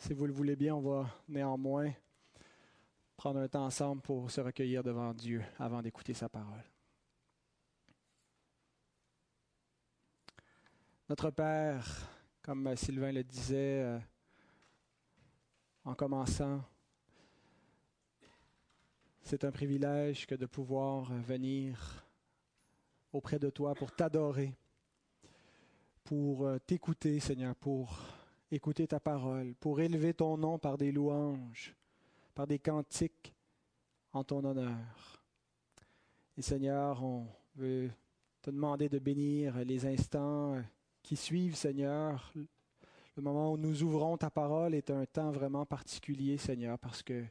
Si vous le voulez bien, on va néanmoins prendre un temps ensemble pour se recueillir devant Dieu avant d'écouter sa parole. Notre Père, comme Sylvain le disait euh, en commençant, c'est un privilège que de pouvoir venir auprès de toi pour t'adorer, pour euh, t'écouter, Seigneur, pour écouter ta parole, pour élever ton nom par des louanges, par des cantiques en ton honneur. Et Seigneur, on veut te demander de bénir les instants qui suivent, Seigneur. Le moment où nous ouvrons ta parole est un temps vraiment particulier, Seigneur, parce que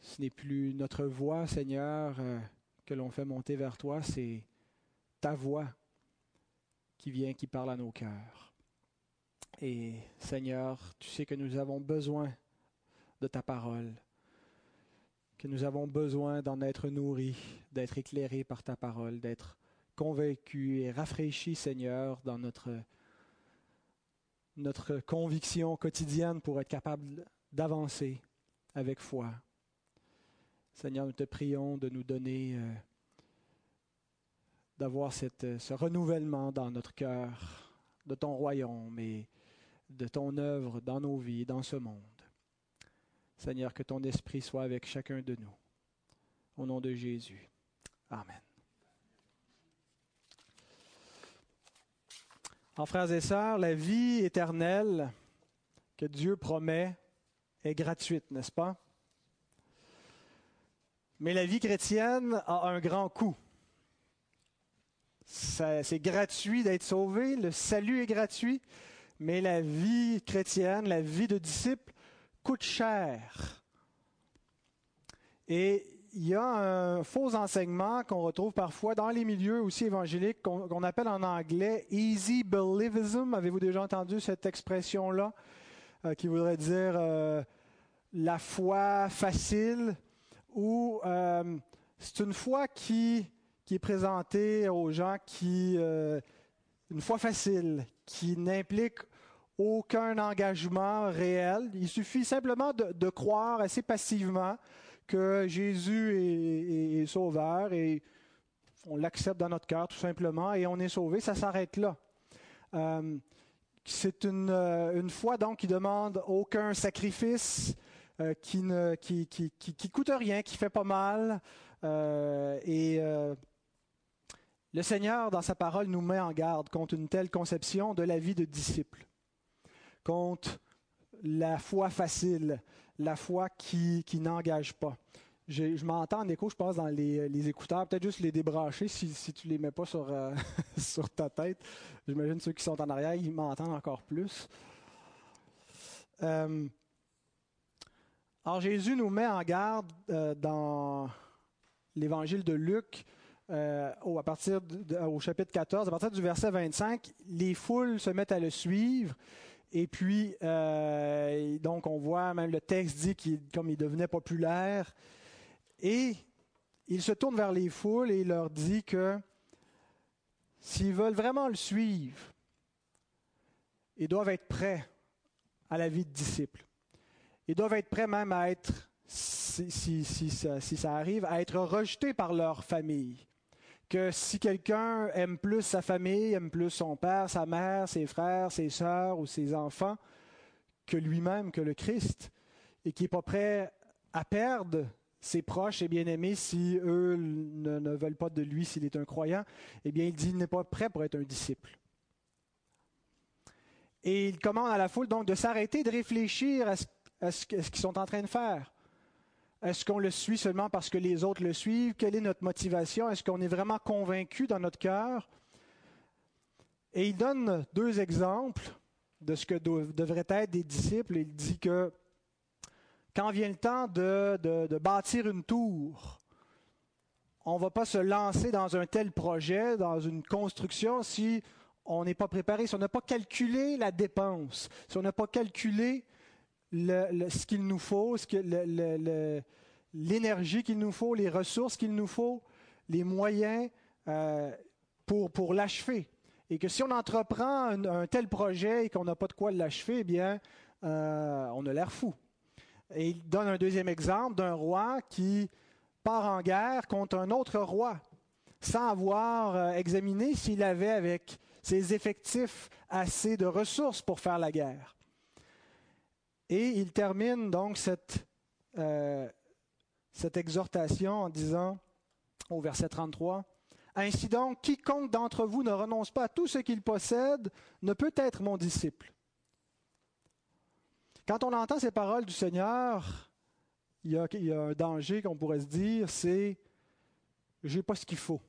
ce n'est plus notre voix, Seigneur, euh, que l'on fait monter vers toi, c'est ta voix qui vient, qui parle à nos cœurs. Et Seigneur, tu sais que nous avons besoin de ta parole, que nous avons besoin d'en être nourris, d'être éclairés par ta parole, d'être convaincus et rafraîchis, Seigneur, dans notre, conviction quotidienne pour être capable d'avancer avec foi. Seigneur, nous te prions de nous donner, euh, d'avoir ce renouvellement dans notre cœur, de ton royaume de ton œuvre dans nos vies, dans ce monde. Seigneur, que ton esprit soit avec chacun de nous. Au nom de Jésus. Amen. En frères et sœurs, la vie éternelle que Dieu promet est gratuite, n'est-ce pas? Mais la vie chrétienne a un grand coût. C'est gratuit d'être sauvé, le salut est gratuit, mais la vie chrétienne, la vie de disciple coûte cher. Et il y a un faux enseignement qu'on retrouve parfois dans les milieux aussi évangéliques qu'on appelle en anglais easy believism. Avez-vous déjà entendu cette expression-là euh, qui voudrait dire euh, la foi facile ou euh, c'est une foi qui, qui est présentée aux gens qui une foi facile qui n'implique aucun engagement réel. Il suffit simplement de, croire assez passivement que Jésus est, sauveur et on l'accepte dans notre cœur tout simplement et on est sauvé. Ça s'arrête là. Euh, c'est une, euh, une, foi donc qui demande aucun sacrifice, euh, qui ne qui, qui, qui, coûte rien, qui fait pas mal. et le Seigneur, dans sa parole, nous met en garde contre une telle conception de la vie de disciple contre la foi facile, la foi qui, qui n'engage pas. Je, je m'entends en écho, je pense, dans les, les écouteurs. Peut-être juste les débrancher si, si tu les mets pas sur, euh, sur ta tête. J'imagine ceux qui sont en arrière, ils m'entendent encore plus. Euh, alors Jésus nous met en garde euh, dans l'évangile de Luc à partir au chapitre 14, à partir du verset 25. Les foules se mettent à le suivre et puis, euh, donc, on voit même le texte dit qu'il, comme il devenait populaire, et il se tourne vers les foules et il leur dit que s'ils veulent vraiment le suivre, ils doivent être prêts à la vie de disciple. Ils doivent être prêts même à être, si, si, si, ça, si ça arrive, à être rejetés par leur famille que si quelqu'un aime plus sa famille, aime plus son père, sa mère, ses frères, ses sœurs ou ses enfants que lui-même, que le Christ, et qui n'est pas prêt à perdre ses proches et bien-aimés si eux ne, veulent pas de lui, s'il est un croyant, eh bien, il dit qu'il n'est pas prêt pour être un disciple. Et il commande à la foule donc de s'arrêter, de réfléchir à ce qu'ils sont en train de faire. Est-ce qu'on le suit seulement parce que les autres le suivent? Quelle est notre motivation? Est-ce qu'on est vraiment convaincu dans notre cœur? Et il donne deux exemples de ce que devraient être des disciples. Il dit que quand vient le temps de, de bâtir une tour, on ne va pas se lancer dans un tel projet, dans une construction, si on n'est pas préparé, si on n'a pas calculé la dépense, si on n'a pas calculé ce qu'il nous faut, l'énergie qu'il nous faut, les ressources qu'il nous faut, les moyens euh, pour, pour l'achever. Et que si on entreprend un, tel projet et qu'on n'a pas de quoi l'achever, eh bien, euh, on a l'air fou. Et il donne un deuxième exemple d'un roi qui part en guerre contre un autre roi sans avoir euh, examiné s'il avait avec ses effectifs assez de ressources pour faire la guerre. Et il termine donc cette, euh, cette exhortation en disant au verset 33, Ainsi donc, quiconque d'entre vous ne renonce pas à tout ce qu'il possède ne peut être mon disciple. Quand on entend ces paroles du Seigneur, il y a, il y a un danger qu'on pourrait se dire, c'est j'ai pas ce qu'il faut.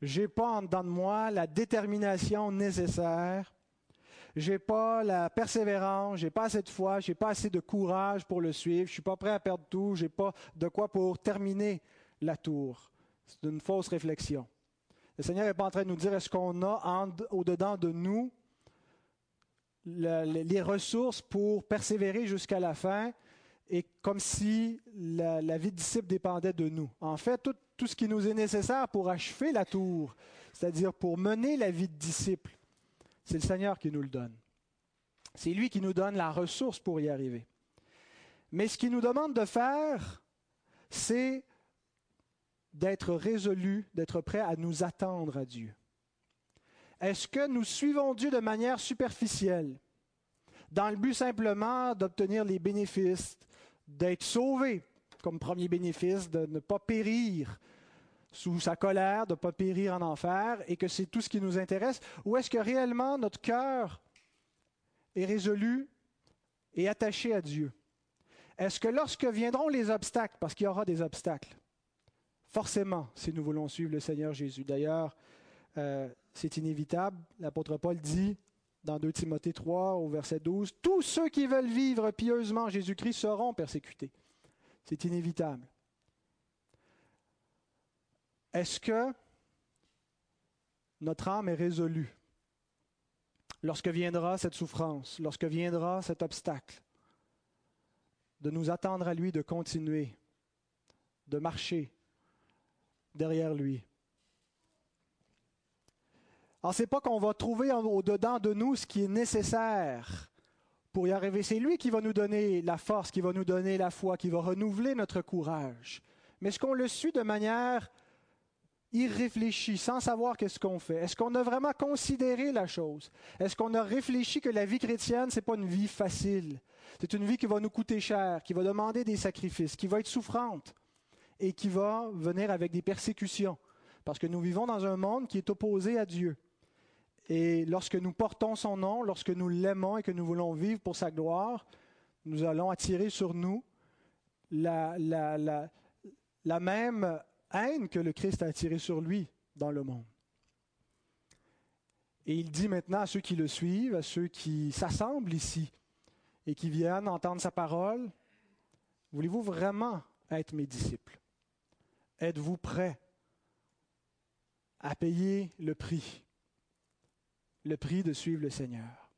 J'ai pas en dedans de moi la détermination nécessaire. J'ai pas la persévérance, j'ai pas assez de foi, j'ai pas assez de courage pour le suivre, je suis pas prêt à perdre tout, j'ai pas de quoi pour terminer la tour. C'est une fausse réflexion. Le Seigneur n'est pas en train de nous dire est-ce qu'on a au-dedans de nous les ressources pour persévérer jusqu'à la fin et comme si la, vie de disciple dépendait de nous. En fait, tout, tout ce qui nous est nécessaire pour achever la tour, c'est-à-dire pour mener la vie de disciple, c'est le Seigneur qui nous le donne. C'est lui qui nous donne la ressource pour y arriver. Mais ce qu'il nous demande de faire, c'est d'être résolu, d'être prêt à nous attendre à Dieu. Est-ce que nous suivons Dieu de manière superficielle, dans le but simplement d'obtenir les bénéfices, d'être sauvés comme premier bénéfice, de ne pas périr sous sa colère, de ne pas périr en enfer, et que c'est tout ce qui nous intéresse, ou est-ce que réellement notre cœur est résolu et attaché à Dieu? Est-ce que lorsque viendront les obstacles, parce qu'il y aura des obstacles, forcément, si nous voulons suivre le Seigneur Jésus. D'ailleurs, euh, c'est inévitable. L'apôtre Paul dit dans 2 Timothée 3 au verset 12, Tous ceux qui veulent vivre pieusement en Jésus-Christ seront persécutés. C'est inévitable. Est-ce que notre âme est résolue lorsque viendra cette souffrance, lorsque viendra cet obstacle, de nous attendre à lui, de continuer, de marcher derrière lui? Alors, ce n'est pas qu'on va trouver au-dedans de nous ce qui est nécessaire pour y arriver. C'est lui qui va nous donner la force, qui va nous donner la foi, qui va renouveler notre courage. Mais est-ce qu'on le suit de manière irréfléchie, sans savoir qu'est-ce qu'on fait? Est-ce qu'on a vraiment considéré la chose? Est-ce qu'on a réfléchi que la vie chrétienne, ce n'est pas une vie facile? C'est une vie qui va nous coûter cher, qui va demander des sacrifices, qui va être souffrante et qui va venir avec des persécutions. Parce que nous vivons dans un monde qui est opposé à Dieu. Et lorsque nous portons son nom, lorsque nous l'aimons et que nous voulons vivre pour sa gloire, nous allons attirer sur nous la, la, même haine que le Christ a attirée sur lui dans le monde. Et il dit maintenant à ceux qui le suivent, à ceux qui s'assemblent ici et qui viennent entendre sa parole, voulez-vous vraiment être mes disciples? Êtes-vous prêts à payer le prix le prix de suivre le Seigneur?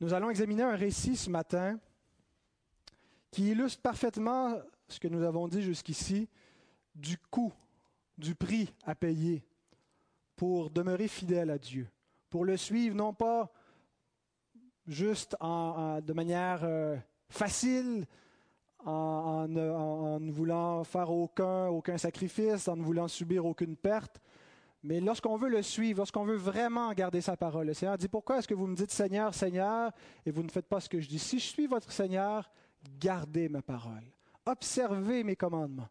Nous allons examiner un récit ce matin qui illustre parfaitement ce que nous avons dit jusqu'ici du coût, du prix à payer pour demeurer fidèle à Dieu, pour le suivre non pas juste de manière euh, facile, en, ne voulant faire aucun, aucun sacrifice, en ne voulant subir aucune perte, mais lorsqu'on veut le suivre, lorsqu'on veut vraiment garder sa parole, le Seigneur dit, pourquoi est-ce que vous me dites Seigneur, Seigneur, et vous ne faites pas ce que je dis? Si je suis votre Seigneur, gardez ma parole. Observez mes commandements.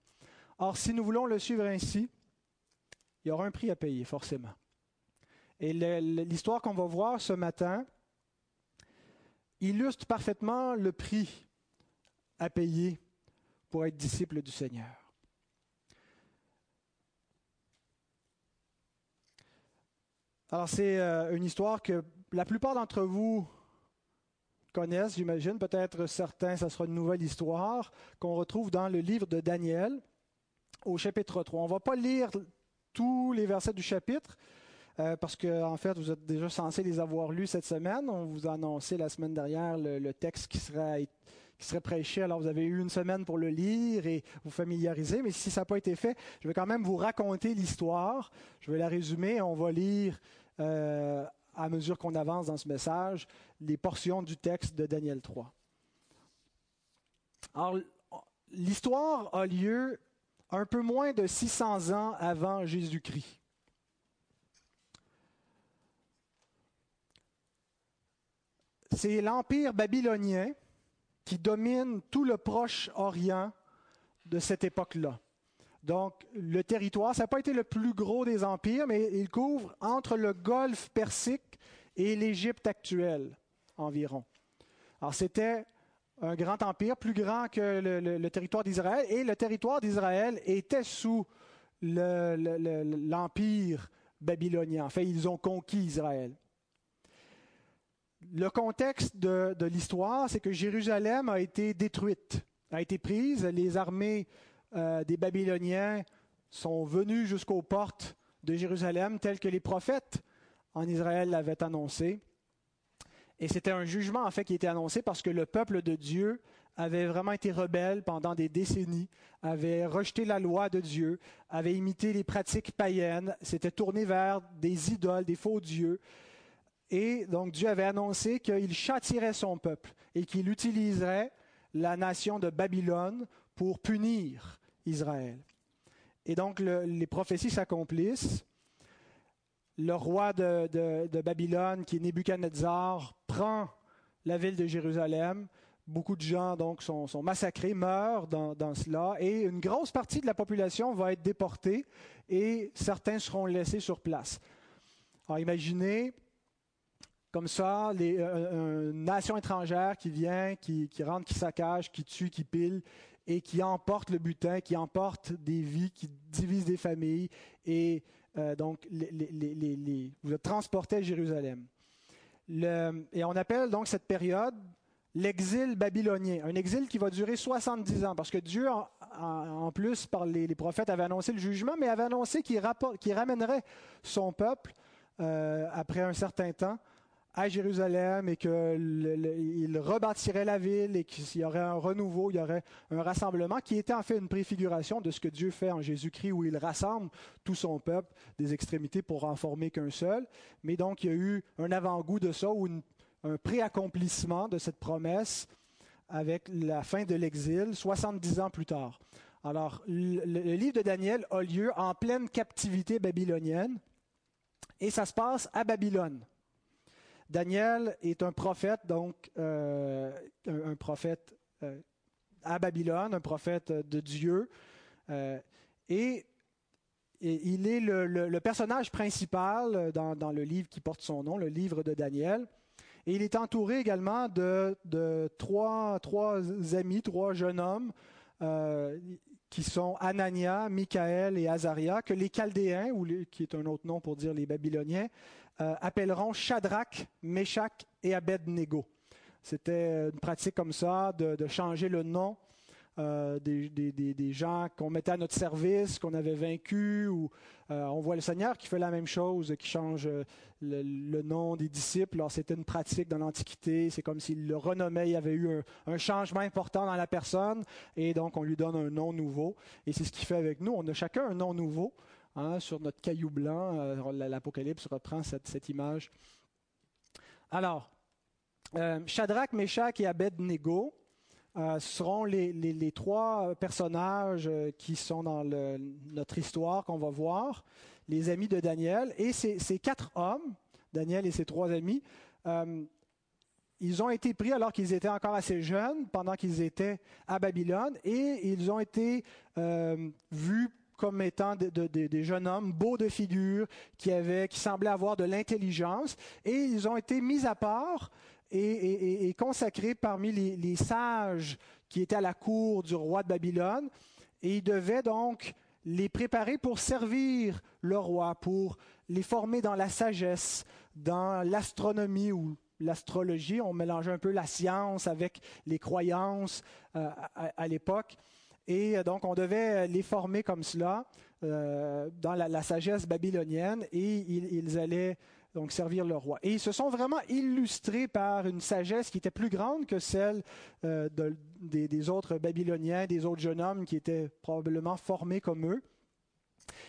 Or, si nous voulons le suivre ainsi, il y aura un prix à payer, forcément. Et l'histoire qu'on va voir ce matin illustre parfaitement le prix à payer pour être disciple du Seigneur. Alors, c'est euh, une histoire que la plupart d'entre vous connaissent, j'imagine. Peut-être certains, ça sera une nouvelle histoire qu'on retrouve dans le livre de Daniel au chapitre 3. On ne va pas lire tous les versets du chapitre. Euh, parce que en fait, vous êtes déjà censé les avoir lus cette semaine. On vous a annoncé la semaine dernière le, texte qui serait, qui serait prêché. Alors, vous avez eu une semaine pour le lire et vous familiariser. Mais si ça n'a pas été fait, je vais quand même vous raconter l'histoire. Je vais la résumer. On va lire euh, à mesure qu'on avance dans ce message, les portions du texte de Daniel 3. Alors, l'histoire a lieu un peu moins de 600 ans avant Jésus-Christ. C'est l'empire babylonien qui domine tout le Proche-Orient de cette époque-là. Donc, le territoire, ça n'a pas été le plus gros des empires, mais il couvre entre le golfe Persique et l'Égypte actuelle environ. Alors, c'était un grand empire, plus grand que le, territoire d'Israël, et le territoire d'Israël était sous l'empire babylonien. En ils ont conquis Israël. Le contexte de, l'histoire, c'est que Jérusalem a été détruite, a été prise. Les armées euh, des Babyloniens sont venues jusqu'aux portes de Jérusalem, telles que les prophètes en Israël l'avaient annoncé. Et c'était un jugement en fait qui était annoncé parce que le peuple de Dieu avait vraiment été rebelle pendant des décennies, avait rejeté la loi de Dieu, avait imité les pratiques païennes, s'était tourné vers des idoles, des faux dieux. Et donc Dieu avait annoncé qu'il châtirait son peuple et qu'il utiliserait la nation de Babylone pour punir Israël. Et donc les prophéties s'accomplissent le roi de, Babylone, qui est Nebuchadnezzar, prend la ville de Jérusalem. Beaucoup de gens donc sont, massacrés, meurent dans, dans, cela, et une grosse partie de la population va être déportée et certains seront laissés sur place. Alors imaginez comme ça les, euh, une nation étrangère qui vient, qui, rentre, qui saccage, qui tue, qui pile et qui emporte le butin, qui emporte des vies, qui divise des familles et euh, donc, vous êtes transporté à Jérusalem. et on appelle donc cette période l'exil babylonien, un exil qui va durer 70 ans, parce que Dieu, en, plus, par les, prophètes, avait annoncé le jugement, mais avait annoncé qu'il ramènerait son peuple euh, après un certain temps à Jérusalem et qu'il rebâtirait la ville et qu'il y aurait un renouveau, il y aurait un rassemblement qui était en fait une préfiguration de ce que Dieu fait en Jésus-Christ où il rassemble tout son peuple des extrémités pour en former qu'un seul. Mais donc il y a eu un avant-goût de ça ou un préaccomplissement de cette promesse avec la fin de l'exil 70 ans plus tard. Alors le livre de Daniel a lieu en pleine captivité babylonienne et ça se passe à Babylone. Daniel est un prophète, donc euh, un, prophète euh, à Babylone, un prophète de Dieu. Euh, et, il est le, personnage principal dans, le livre qui porte son nom, le livre de Daniel. Et il est entouré également de, trois, amis, trois jeunes hommes qui sont Anania, Michaël et Azaria, que les Chaldéens, qui est un autre nom pour dire les Babyloniens, euh, appelleront Shadrach, Meshach et Abednego. C'était une pratique comme ça de, changer le nom euh, des, gens qu'on mettait à notre service, qu'on avait vaincus. Euh, on voit le Seigneur qui fait la même chose, qui change le, nom des disciples. Alors, c'était une pratique dans l'Antiquité. C'est comme s'il le renommait. Il y avait eu un, changement important dans la personne. Et donc, on lui donne un nom nouveau. Et c'est ce qu'il fait avec nous. On a chacun un nom nouveau. Hein, sur notre caillou blanc. Euh, L'Apocalypse reprend cette, image. Alors, euh, Shadrach, Meshach et Abednego euh, seront les, trois personnages qui sont dans notre histoire qu'on va voir, les amis de Daniel. Et ces, quatre hommes, Daniel et ses trois amis, ils ont été pris alors qu'ils étaient encore assez jeunes, pendant qu'ils étaient à Babylone, et ils ont été vus comme étant des jeunes hommes beaux de figure, qui, avaient, qui semblaient avoir de l'intelligence, et ils ont été mis à part et, consacrés parmi les, sages qui étaient à la cour du roi de Babylone, et ils devaient donc les préparer pour servir le roi, pour les former dans la sagesse, dans l'astronomie ou l'astrologie. On mélangeait un peu la science avec les croyances euh, à l'époque. Et euh, donc, on devait les former comme cela euh, dans la, sagesse babylonienne et ils, allaient donc servir le roi. Et ils se sont vraiment illustrés par une sagesse qui était plus grande que celle euh, des, autres Babyloniens, des autres jeunes hommes qui étaient probablement formés comme eux.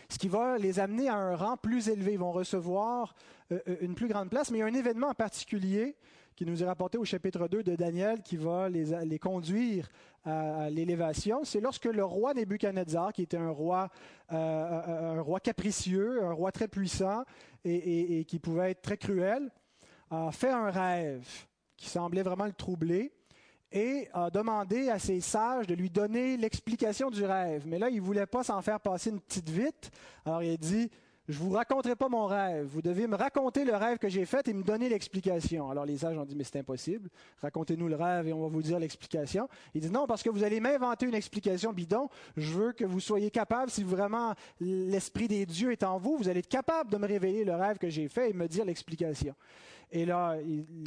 ce qui va les amener à un rang plus élevé. Ils vont recevoir euh, euh, une plus grande place, mais il y a un événement en particulier qui nous est rapporté au chapitre 2 de Daniel qui va les, conduire à, l'élévation. C'est lorsque le roi Nebuchadnezzar, qui était un roi, euh, un roi capricieux, un roi très puissant et, qui pouvait être très cruel, a fait un rêve qui semblait vraiment le troubler et a demandé à ses sages de lui donner l'explication du rêve. Mais là, il ne voulait pas s'en faire passer une petite vite. Alors il a dit, je ne vous raconterai pas mon rêve. Vous devez me raconter le rêve que j'ai fait et me donner l'explication. Alors les sages ont dit, mais c'est impossible. Racontez-nous le rêve et on va vous dire l'explication. Il dit, non, parce que vous allez m'inventer une explication bidon. Je veux que vous soyez capable, si vraiment l'Esprit des dieux est en vous, vous allez être capable de me révéler le rêve que j'ai fait et me dire l'explication. Et là,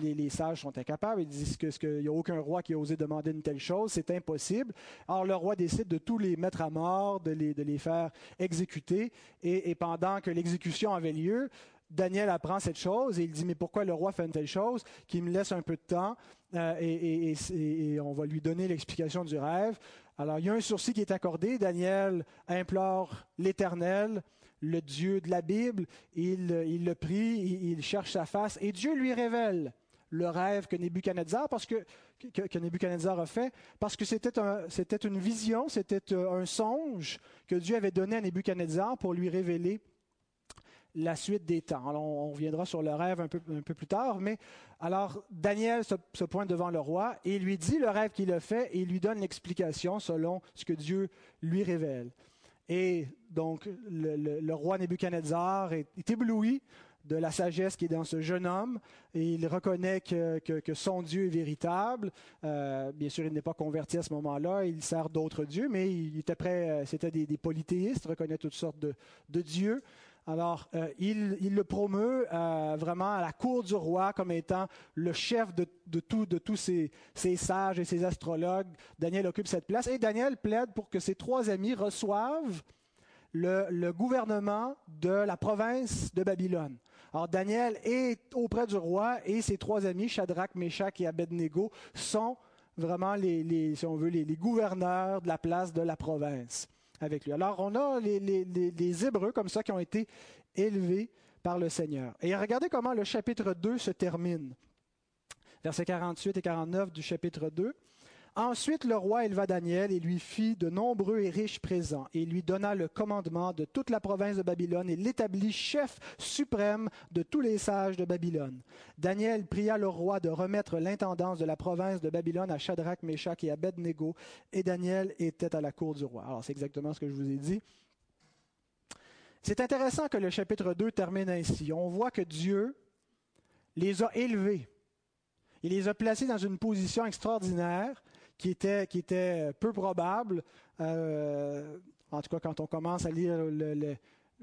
les, sages sont incapables. Ils disent qu'il n'y a aucun roi qui a osé demander une telle chose. C'est impossible. Alors le roi décide de tous les mettre à mort, de les, faire exécuter. Et, pendant que l'exécution avait lieu, Daniel apprend cette chose et il dit, mais pourquoi le roi fait une telle chose Qu'il me laisse un peu de temps euh, et, on va lui donner l'explication du rêve. Alors il y a un sursis qui est accordé. Daniel implore l'Éternel le Dieu de la Bible, il, le prie, il, cherche sa face, et Dieu lui révèle le rêve que Nebuchadnezzar, parce que, que, Nebuchadnezzar a fait, parce que c'était, un, c'était une vision, c'était un songe que Dieu avait donné à Nebuchadnezzar pour lui révéler la suite des temps. On reviendra sur le rêve un peu, plus tard, mais alors Daniel se, pointe devant le roi et lui dit le rêve qu'il a fait et lui donne l'explication selon ce que Dieu lui révèle. Et donc, le, roi Nebuchadnezzar est, ébloui de la sagesse qui est dans ce jeune homme, et il reconnaît que, son Dieu est véritable. Euh, bien sûr, il n'est pas converti à ce moment-là, il sert d'autres dieux, mais il était prêt, euh, c'était des, des, polythéistes, reconnaît toutes sortes de dieux. Alors, euh, il, le promeut euh, vraiment à la cour du roi comme étant le chef de, de tous ces, sages et ces astrologues. Daniel occupe cette place et Daniel plaide pour que ses trois amis reçoivent le, gouvernement de la province de Babylone. Alors, Daniel est auprès du roi et ses trois amis, Shadrach, Meshach et Abednego, sont vraiment les, les gouverneurs de la place de la province avec lui. Alors, on a les, Hébreux comme ça qui ont été élevés par le Seigneur. Et regardez comment le chapitre 2 se termine. Versets 48 et 49 du chapitre 2. Ensuite, le roi éleva Daniel et lui fit de nombreux et riches présents, et lui donna le commandement de toute la province de Babylone et l'établit chef suprême de tous les sages de Babylone. Daniel pria le roi de remettre l'intendance de la province de Babylone à Shadrach, Meshach et Abednego, et Daniel était à la cour du roi. Alors, c'est exactement ce que je vous ai dit. C'est intéressant que le chapitre 2 termine ainsi. On voit que Dieu les a élevés. Il les a placés dans une position extraordinaire qui était, qui était peu probable. Euh, en tout cas, quand on commence à lire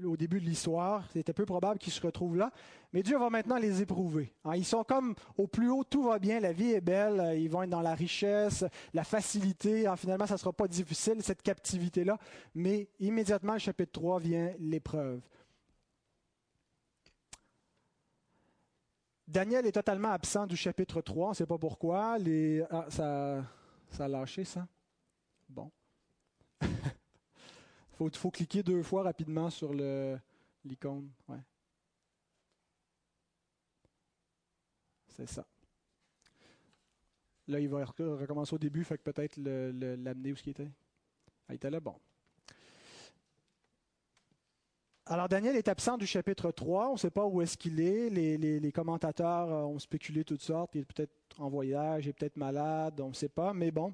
au début de l'histoire, c'était peu probable qu'ils se retrouvent là. Mais Dieu va maintenant les éprouver. Hein, ils sont comme au plus haut, tout va bien, la vie est belle, ils vont être dans la richesse, la facilité. Hein, finalement, ça ne sera pas difficile, cette captivité-là. Mais immédiatement, le chapitre 3 vient l'épreuve. Daniel est totalement absent du chapitre 3, on ne sait pas pourquoi. Ah, ça a lâché, ça? Bon. Il faut, cliquer deux fois rapidement sur l'icône. Ouais. C'est ça. Là, il va recommencer au début, fait que peut-être l'amener où ce qui était. Ah, il était là, bon. Alors, Daniel est absent du chapitre 3. On ne sait pas où est-ce qu'il est. Les, commentateurs euh, ont spéculé toutes sortes. Il est peut-être en voyage, il est peut-être malade, on ne sait pas. Mais bon,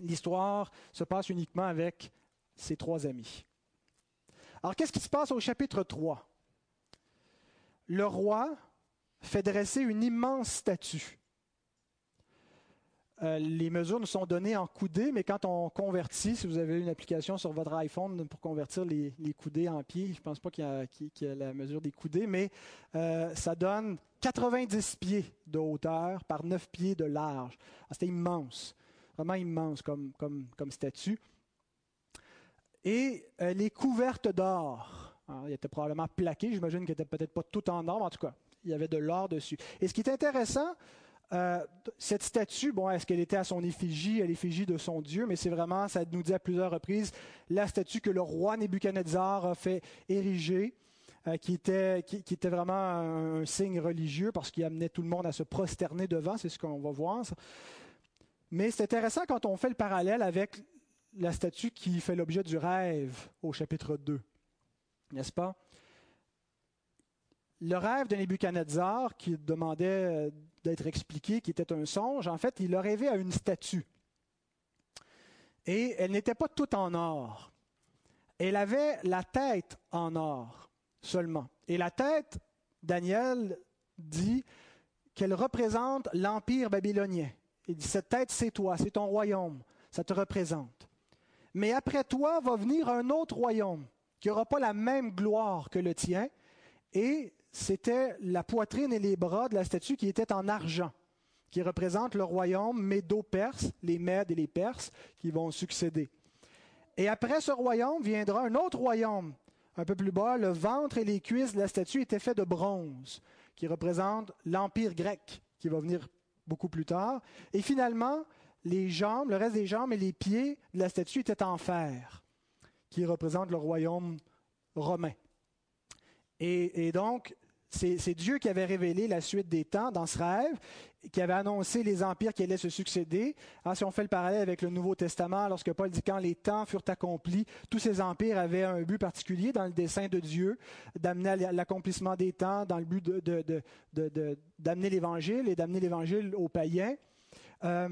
l'histoire se passe uniquement avec ses trois amis. Alors, qu'est-ce qui se passe au chapitre 3? Le roi fait dresser une immense statue. Euh, les mesures nous sont données en coudées, mais quand on convertit, si vous avez une application sur votre iPhone pour convertir les, coudées en pieds, je ne pense pas qu'il y, a la mesure des coudées, mais euh, ça donne 90 pieds de hauteur par 9 pieds de large. Ah, c'était immense, vraiment immense comme, statue. Et elle est couverte d'or. Il était probablement plaqué, j'imagine qu'elle n'était peut-être pas tout en or, mais en tout cas, il y avait de l'or dessus. Et ce qui est intéressant, euh, cette statue, bon, est-ce qu'elle était à son effigie, à l'effigie de son Dieu, mais c'est vraiment, ça nous dit à plusieurs reprises, la statue que le roi Nebuchadnezzar a fait ériger, euh, qui, était, qui, était vraiment un, signe religieux parce qu'il amenait tout le monde à se prosterner devant, c'est ce qu'on va voir. Mais c'est intéressant quand on fait le parallèle avec la statue qui fait l'objet du rêve au chapitre 2, n'est-ce pas? Le rêve de Nebuchadnezzar, qui demandait euh, d'être expliqué, qui était un songe, en fait, il a rêvé à une statue. Et elle n'était pas toute en or. Elle avait la tête en or seulement. Et la tête, Daniel dit qu'elle représente l'empire babylonien. Il dit, cette tête, c'est toi, c'est ton royaume, ça te représente. Mais après toi va venir un autre royaume qui n'aura pas la même gloire que le tien, et c'était la poitrine et les bras de la statue qui étaient en argent, qui représente le royaume médo-perse, les Mèdes et les Perses qui vont succéder. Et après ce royaume viendra un autre royaume, un peu plus bas, le ventre et les cuisses de la statue étaient faits de bronze, qui représente l'empire grec, qui va venir beaucoup plus tard. Et finalement, les jambes, le reste des jambes et les pieds de la statue étaient en fer, qui représente le royaume romain. Et, donc, c'est Dieu qui avait révélé la suite des temps dans ce rêve, qui avait annoncé les empires qui allaient se succéder. Ah, si on fait le parallèle avec le Nouveau Testament, lorsque Paul dit quand les temps furent accomplis, tous ces empires avaient un but particulier dans le dessein de Dieu, d'amener l'accomplissement des temps dans le but d'amener l'Évangile et d'amener l'Évangile aux païens. Euh,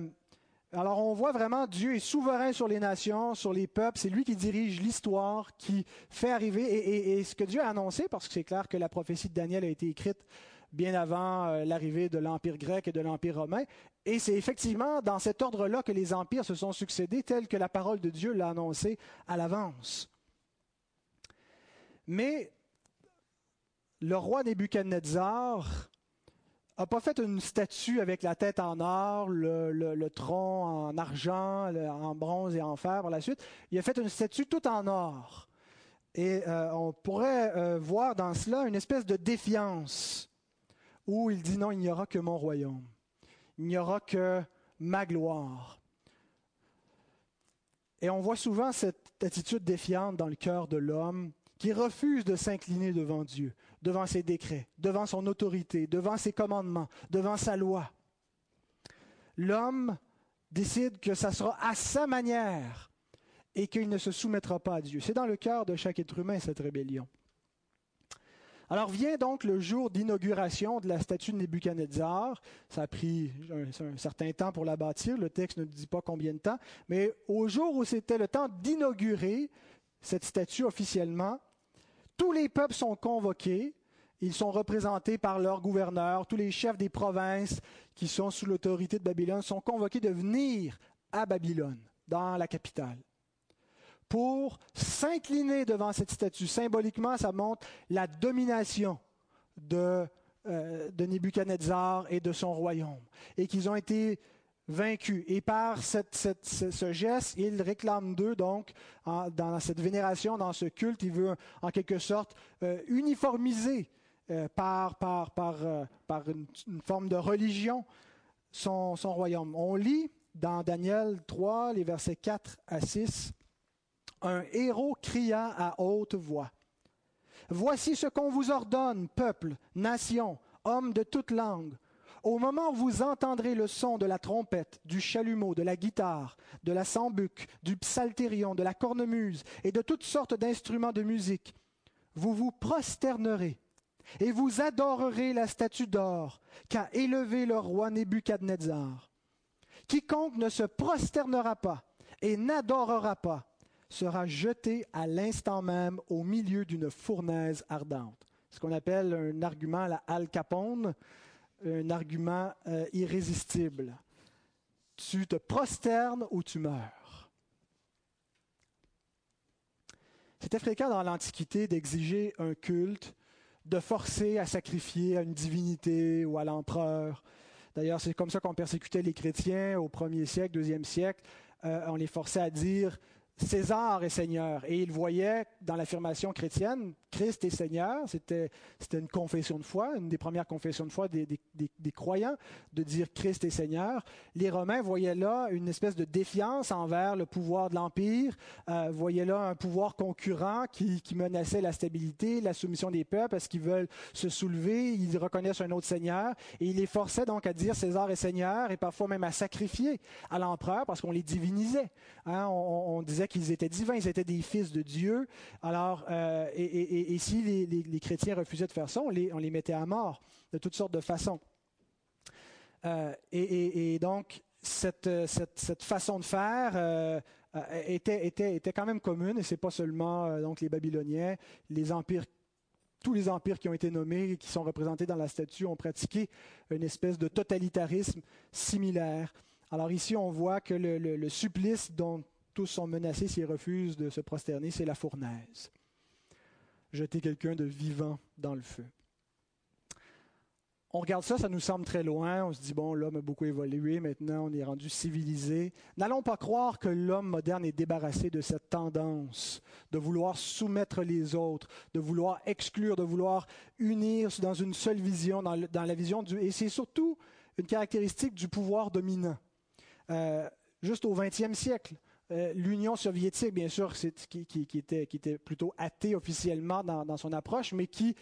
alors on voit vraiment Dieu est souverain sur les nations, sur les peuples, c'est lui qui dirige l'histoire, qui fait arriver, et, ce que Dieu a annoncé, parce que c'est clair que la prophétie de Daniel a été écrite bien avant euh, l'arrivée de l'Empire grec et de l'Empire romain, et c'est effectivement dans cet ordre-là que les empires se sont succédés, tel que la parole de Dieu l'a annoncé à l'avance. Mais le roi Nebuchadnezzar n'a pas fait une statue avec la tête en or, le, tronc en argent, en bronze et en fer par la suite. Il a fait une statue tout en or. Et euh, on pourrait euh, voir dans cela une espèce de défiance où il dit non, il n'y aura que mon royaume. Il n'y aura que ma gloire. Et on voit souvent cette attitude défiante dans le cœur de l'homme qui refuse de s'incliner devant Dieu, devant ses décrets, devant son autorité, devant ses commandements, devant sa loi. L'homme décide que ça sera à sa manière et qu'il ne se soumettra pas à Dieu. C'est dans le cœur de chaque être humain cette rébellion. Alors vient donc le jour d'inauguration de la statue de Nebuchadnezzar. Ça a pris un, un, certain temps pour la bâtir, le texte ne dit pas combien de temps, mais au jour où c'était le temps d'inaugurer cette statue officiellement, tous les peuples sont convoqués, ils sont représentés par leurs gouverneurs, tous les chefs des provinces qui sont sous l'autorité de Babylone sont convoqués de venir à Babylone, dans la capitale, pour s'incliner devant cette statue. Symboliquement, ça montre la domination de, euh, de Nebuchadnezzar et de son royaume, et qu'ils ont été vaincu. Et par ce, geste, il réclame d'eux, donc, dans cette vénération, dans ce culte, il veut en quelque sorte euh, uniformiser euh, par, euh, une, forme de religion son, son royaume. On lit dans Daniel 3, les versets 4 à 6, un héros cria à haute voix. Voici ce qu'on vous ordonne, peuple, nation, hommes de toute langue au moment où vous entendrez le son de la trompette, du chalumeau, de la guitare, de la sambuc, du psalterion, de la cornemuse et de toutes sortes d'instruments de musique, vous vous prosternerez et vous adorerez la statue d'or qu'a élevée le roi Nebuchadnezzar. Quiconque ne se prosternera pas et n'adorera pas sera jeté à l'instant même au milieu d'une fournaise ardente. Ce qu'on appelle un argument à la Al Capone, un argument euh, irrésistible. Tu te prosternes ou tu meurs. C'était fréquent dans l'Antiquité d'exiger un culte, de forcer à sacrifier à une divinité ou à l'empereur. D'ailleurs, c'est comme ça qu'on persécutait les chrétiens au premier siècle, deuxième siècle. Euh, on les forçait à dire César est Seigneur. Et il voyait dans l'affirmation chrétienne, Christ est Seigneur. C'était, c'était une confession de foi, une des premières confessions de foi des, des, des, croyants, de dire Christ est Seigneur. Les Romains voyaient là une espèce de défiance envers le pouvoir de l'Empire, euh, voyaient là un pouvoir concurrent qui, qui, menaçait la stabilité, la soumission des peuples, parce qu'ils veulent se soulever, ils reconnaissent un autre Seigneur. Et il les forçait donc à dire César est Seigneur et parfois même à sacrifier à l'empereur parce qu'on les divinisait. Hein, on, on disait qu'ils étaient divins, ils étaient des fils de Dieu. Alors, euh, et, si les, chrétiens refusaient de faire ça, on les, mettait à mort de toutes sortes de façons. Euh, et, donc, cette, cette, façon de faire euh, était, quand même commune, et c'est pas seulement donc les Babyloniens, tous les empires qui ont été nommés et qui sont représentés dans la statue ont pratiqué une espèce de totalitarisme similaire. Alors ici, on voit que le supplice dont sont menacés s'ils refusent de se prosterner, c'est la fournaise. Jeter quelqu'un de vivant dans le feu. On regarde ça, ça nous semble très loin. On se dit, bon, l'homme a beaucoup évolué, maintenant on est rendu civilisé. N'allons pas croire que l'homme moderne est débarrassé de cette tendance de vouloir soumettre les autres, de vouloir exclure, de vouloir unir dans une seule vision, dans, la vision du... Et c'est surtout une caractéristique du pouvoir dominant. Euh, juste au XXe siècle, euh, l'Union soviétique, bien sûr, qui, qui, était, plutôt athée officiellement dans, son approche, mais qui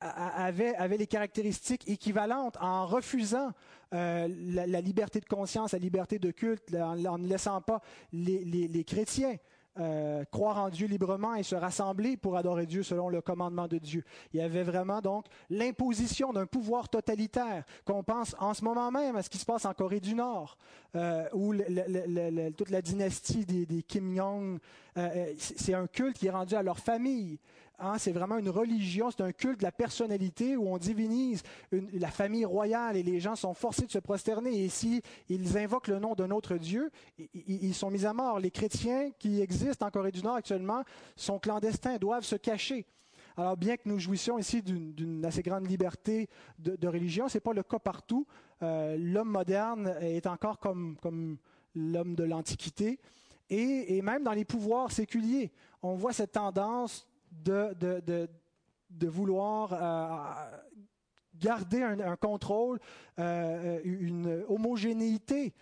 avait, les caractéristiques équivalentes en refusant euh, la, liberté de conscience, la liberté de culte, en, ne laissant pas les chrétiens euh, croire en Dieu librement et se rassembler pour adorer Dieu selon le commandement de Dieu. Il y avait vraiment donc l'imposition d'un pouvoir totalitaire qu'on pense en ce moment même à ce qui se passe en Corée du Nord, euh, où toute la dynastie des, Kim Jong, euh, c'est un culte qui est rendu à leur famille. Hein, c'est vraiment une religion, c'est un culte de la personnalité où on divinise la famille royale et les gens sont forcés de se prosterner. Et si ils invoquent le nom d'un autre Dieu, ils, sont mis à mort. Les chrétiens qui existent en Corée du Nord actuellement sont clandestins, doivent se cacher. Alors bien que nous jouissions ici d'une assez grande liberté de, religion, ce n'est pas le cas partout. Euh, l'homme moderne est encore comme, l'homme de l'Antiquité. Et, même dans les pouvoirs séculiers, on voit cette tendance de, de, vouloir euh, garder un, contrôle, euh, une homogénéité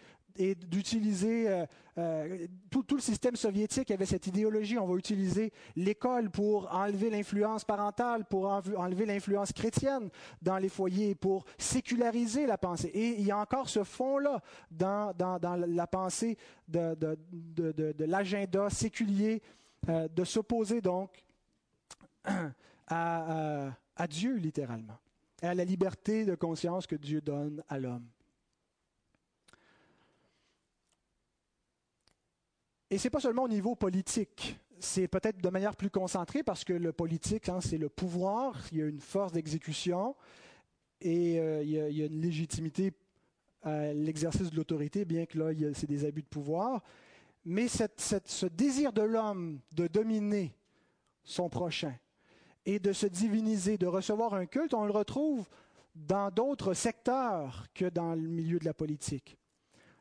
et d'utiliser euh, tout, tout, le système soviétique avait cette idéologie. On va utiliser l'école pour enlever l'influence parentale, pour enlever l'influence chrétienne dans les foyers, pour séculariser la pensée. Et il y a encore ce fond-là dans, dans, dans, la pensée de, de, de, de l'agenda séculier, de s'opposer donc à, Dieu, littéralement, et à la liberté de conscience que Dieu donne à l'homme. Et ce n'est pas seulement au niveau politique, c'est peut-être de manière plus concentrée parce que le politique, hein, c'est le pouvoir, il y a une force d'exécution et euh, il, y a, une légitimité à l'exercice de l'autorité, bien que là, c'est des abus de pouvoir. Mais ce désir de l'homme de dominer son prochain, et de se diviniser, de recevoir un culte, on le retrouve dans d'autres secteurs que dans le milieu de la politique.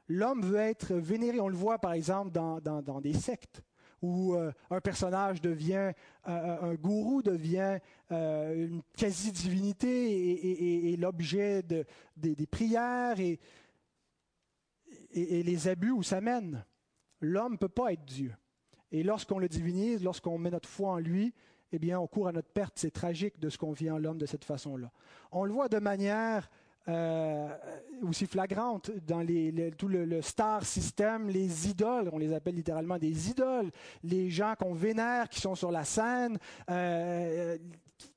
L'homme veut être vénéré, on le voit par exemple dans, des sectes où euh, un personnage devient, euh, un gourou devient euh, une quasi-divinité et, l'objet de, des, prières et, les abus où ça mène. L'homme ne peut pas être Dieu. Et lorsqu'on le divinise, lorsqu'on met notre foi en lui, eh bien, on court à notre perte. C'est tragique de ce qu'on vit en l'homme de cette façon-là. On le voit de manière euh, aussi flagrante dans tout le, star system, les idoles, on les appelle littéralement des idoles, les gens qu'on vénère, qui sont sur la scène, euh,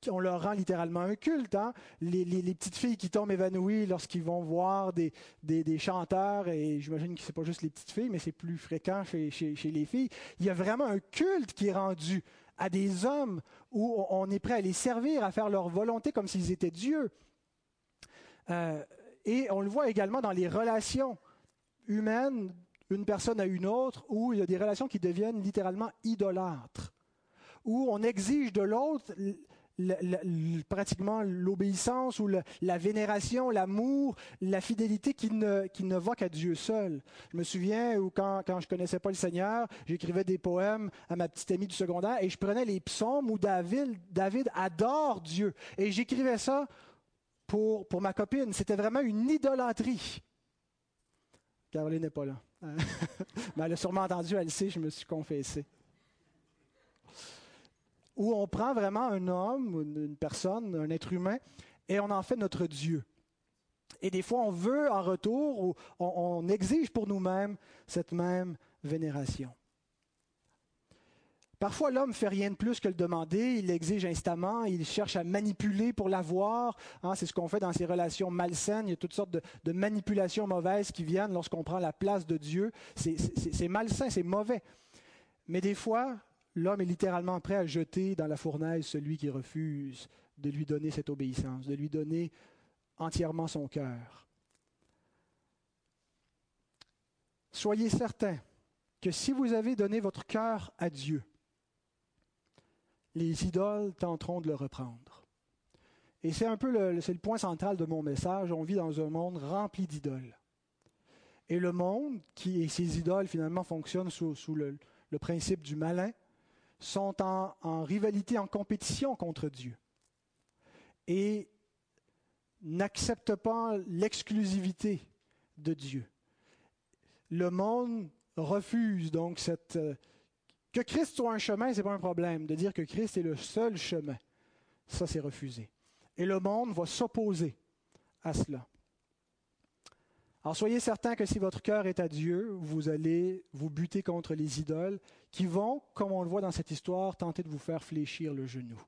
on leur rend littéralement un culte. Hein. Les, petites filles qui tombent évanouies lorsqu'ils vont voir des, chanteurs, et j'imagine que ce n'est pas juste les petites filles, mais c'est plus fréquent chez, chez les filles. Il y a vraiment un culte qui est rendu à des hommes où on est prêt à les servir, à faire leur volonté comme s'ils étaient Dieu. Euh, et on le voit également dans les relations humaines, une personne à une autre, où il y a des relations qui deviennent littéralement idolâtres, où on exige de l'autre pratiquement l'obéissance ou la vénération, l'amour, la fidélité qui ne, qui ne va qu'à Dieu seul. Je me souviens où quand, quand je connaissais pas le Seigneur, j'écrivais des poèmes à ma petite amie du secondaire et je prenais les psaumes où David, David adore Dieu. Et j'écrivais ça pour, pour ma copine. C'était vraiment une idolâtrie. Caroline n'est pas là. Mais elle a sûrement entendu, elle sait, je me suis confessé où on prend vraiment un homme, une personne, un être humain, et on en fait notre Dieu. Et des fois, on veut en retour, ou on, exige pour nous-mêmes cette même vénération. Parfois, l'homme fait rien de plus que le demander, il l'exige instamment, il cherche à manipuler pour l'avoir. Hein, c'est ce qu'on fait dans ces relations malsaines. Il y a toutes sortes de, de manipulations mauvaises qui viennent lorsqu'on prend la place de Dieu. C'est malsain, c'est mauvais. Mais des fois, l'homme est littéralement prêt à jeter dans la fournaise celui qui refuse de lui donner cette obéissance, de lui donner entièrement son cœur. Soyez certains que si vous avez donné votre cœur à Dieu, les idoles tenteront de le reprendre. Et c'est un peu le, le point central de mon message. On vit dans un monde rempli d'idoles. Et le monde, qui et ses idoles finalement fonctionnent sous, le, le principe du malin, sont en, rivalité, en compétition contre Dieu et n'acceptent pas l'exclusivité de Dieu. Le monde refuse donc cette... Euh, que Christ soit un chemin, ce n'est pas un problème. De dire que Christ est le seul chemin, ça c'est refusé. Et le monde va s'opposer à cela. Alors soyez certains que si votre cœur est à Dieu, vous allez vous buter contre les idoles qui vont, comme on le voit dans cette histoire, tenter de vous faire fléchir le genou.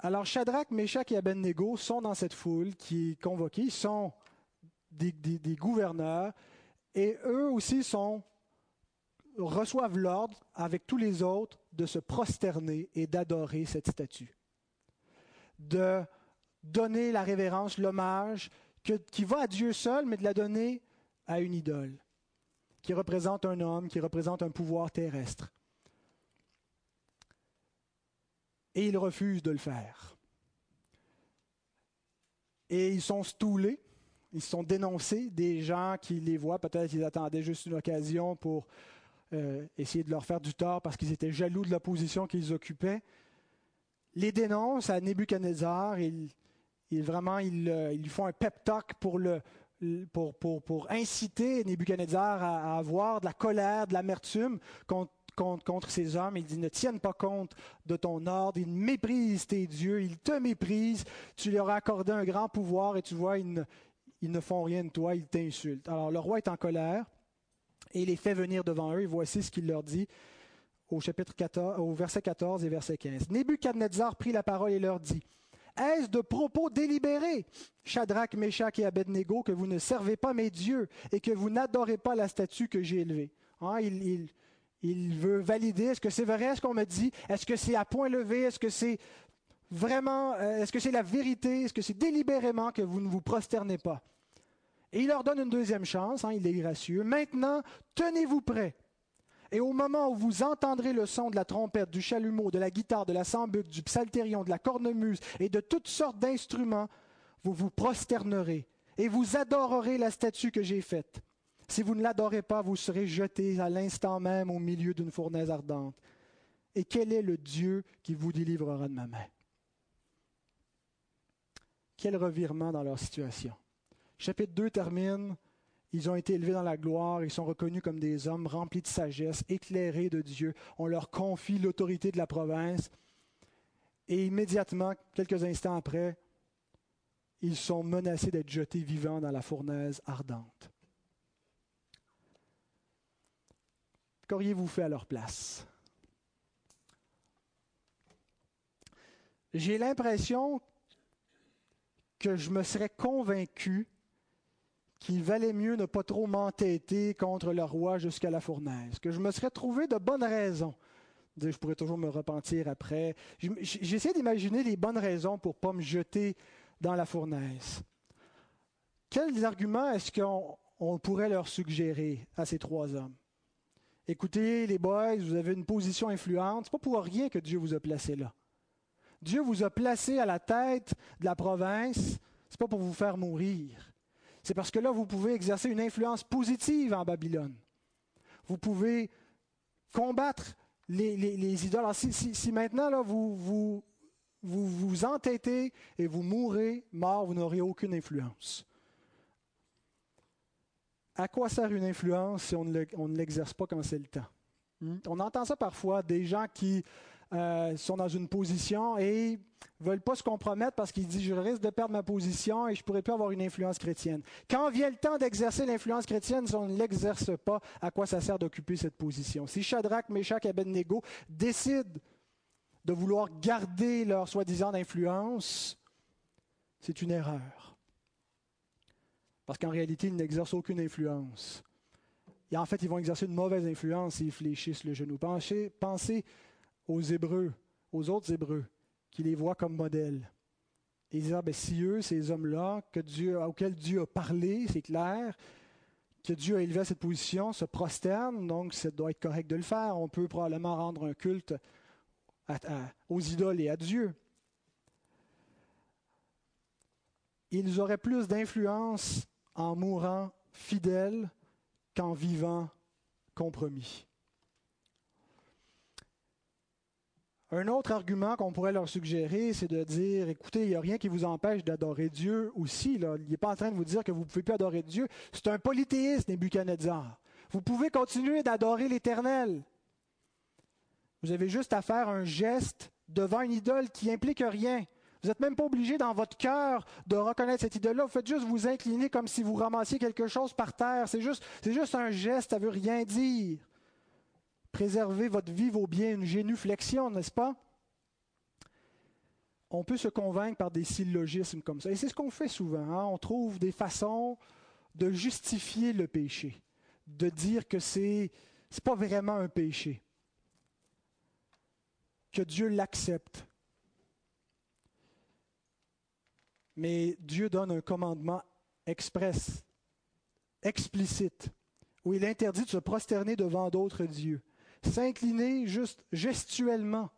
Alors Shadrach, Meshach et Abednego sont dans cette foule qui est convoquée, ils sont des, des gouverneurs et eux aussi sont, reçoivent l'ordre avec tous les autres de se prosterner et d'adorer cette statue. De donner la révérence, l'hommage, qui va à Dieu seul, mais de la donner à une idole, qui représente un homme, qui représente un pouvoir terrestre. Et ils refusent de le faire. Et ils sont stoulés, ils sont dénoncés, des gens qui les voient, peut-être qu'ils attendaient juste une occasion pour euh, essayer de leur faire du tort parce qu'ils étaient jaloux de la position qu'ils occupaient, les dénoncent à Nebuchadnezzar, ils, il, vraiment, ils, euh, font un pep talk pour, le, pour, pour, pour inciter Nebuchadnezzar à, avoir de la colère, de l'amertume contre, contre, ces hommes. Il dit, ne tiennent pas compte de ton ordre, ils méprisent tes dieux, ils te méprisent, tu leur as accordé un grand pouvoir et tu vois, ils ne, ils ne font rien de toi, ils t'insultent. Alors le roi est en colère et les fait venir devant eux et voici ce qu'il leur dit au chapitre 14, au verset 14 et verset 15. Nebuchadnezzar prit la parole et leur dit, est-ce de propos délibérés, Shadrach, Meshach et Abednego, que vous ne servez pas mes dieux et que vous n'adorez pas la statue que j'ai élevée? Hein, il, veut valider, est-ce que c'est vrai? Ce qu'on me dit? Est-ce que c'est à point levé? Est-ce que c'est vraiment, euh, est-ce que c'est la vérité? Est-ce que c'est délibérément que vous ne vous prosternez pas? Et il leur donne une deuxième chance, hein, il est gracieux. Maintenant, tenez-vous prêts et au moment où vous entendrez le son de la trompette, du chalumeau, de la guitare, de la sambuc, du psalterion, de la cornemuse et de toutes sortes d'instruments, vous vous prosternerez et vous adorerez la statue que j'ai faite. Si vous ne l'adorez pas, vous serez jetés à l'instant même au milieu d'une fournaise ardente. Et quel est le Dieu qui vous délivrera de ma main? Quel revirement dans leur situation. Chapitre 2 termine ils ont été élevés dans la gloire, ils sont reconnus comme des hommes remplis de sagesse, éclairés de Dieu. On leur confie l'autorité de la province. Et immédiatement, quelques instants après, ils sont menacés d'être jetés vivants dans la fournaise ardente. Qu'auriez-vous fait à leur place? J'ai l'impression que je me serais convaincu qu'il valait mieux ne pas trop m'entêter contre le roi jusqu'à la fournaise, que je me serais trouvé de bonnes raisons. Je pourrais toujours me repentir après. J'essaie d'imaginer les bonnes raisons pour ne pas me jeter dans la fournaise. Quels arguments est-ce qu'on pourrait leur suggérer à ces trois hommes? Écoutez, les boys, vous avez une position influente. C'est pas pour rien que Dieu vous a placé là. Dieu vous a placé à la tête de la province. C'est pas pour vous faire mourir. C'est parce que là, vous pouvez exercer une influence positive en Babylone. Vous pouvez combattre les, idoles. Alors, si, maintenant là, vous, vous, vous vous entêtez et vous mourrez mort, vous n'aurez aucune influence. À quoi sert une influence si on ne l'exerce pas quand c'est le temps? Hmm? On entend ça parfois, des gens qui euh, sont dans une position et veulent pas se compromettre parce qu'ils disent je risque de perdre ma position et je pourrais plus avoir une influence chrétienne. Quand vient le temps d'exercer l'influence chrétienne, si on ne l'exerce pas, à quoi ça sert d'occuper cette position? Si Shadrach, Meshach et Abednego décident de vouloir garder leur soi-disant influence, c'est une erreur. Parce qu'en réalité, ils n'exercent aucune influence. Et en fait, ils vont exercer une mauvaise influence s'ils fléchissent le genou. Pensez, pensez aux Hébreux, aux autres Hébreux, qui les voient comme modèles. Ils disent, ah, ben, si eux, ces hommes-là, auxquels Dieu a parlé, c'est clair, que Dieu a élevé à cette position, se prosternent, donc ça doit être correct de le faire. On peut probablement rendre un culte aux idoles et à Dieu. Ils auraient plus d'influence en mourant fidèles qu'en vivant compromis. Un autre argument qu'on pourrait leur suggérer, c'est de dire, écoutez, il n'y a rien qui vous empêche d'adorer Dieu aussi. Il n'est pas en train de vous dire que vous ne pouvez plus adorer Dieu. C'est un polythéiste, Nebuchadnezzar. Vous pouvez continuer d'adorer l'Éternel. Vous avez juste à faire un geste devant une idole qui implique rien. Vous n'êtes même pas obligé dans votre cœur de reconnaître cette idole-là. Vous faites juste vous incliner comme si vous ramassiez quelque chose par terre. C'est juste, c'est juste un geste, ça ne veut rien dire. Préserver votre vie vaut bien une génuflexion, n'est-ce pas? On peut se convaincre par des syllogismes comme ça. Et c'est ce qu'on fait souvent. Hein. On trouve des façons de justifier le péché, de dire que c'est n'est pas vraiment un péché, que Dieu l'accepte. Mais Dieu donne un commandement express, explicite, où il interdit de se prosterner devant d'autres dieux. S'incliner juste gestuellement,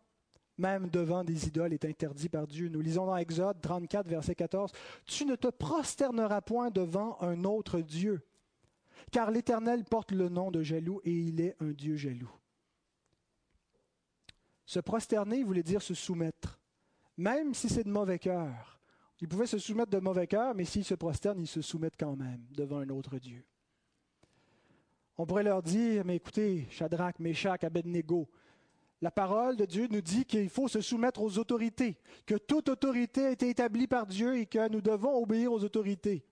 même devant des idoles, est interdit par Dieu. Nous lisons dans Exode 34, verset 14, Tu ne te prosterneras point devant un autre Dieu, car l'Éternel porte le nom de jaloux et il est un Dieu jaloux. Se prosterner voulait dire se soumettre, même si c'est de mauvais cœur. Il pouvait se soumettre de mauvais cœur, mais s'il se prosterne, il se soumettent quand même devant un autre Dieu. On pourrait leur dire, mais écoutez, Shadrach, Meshach, Abednego, la parole de Dieu nous dit qu'il faut se soumettre aux autorités, que toute autorité a été établie par Dieu et que nous devons obéir aux autorités.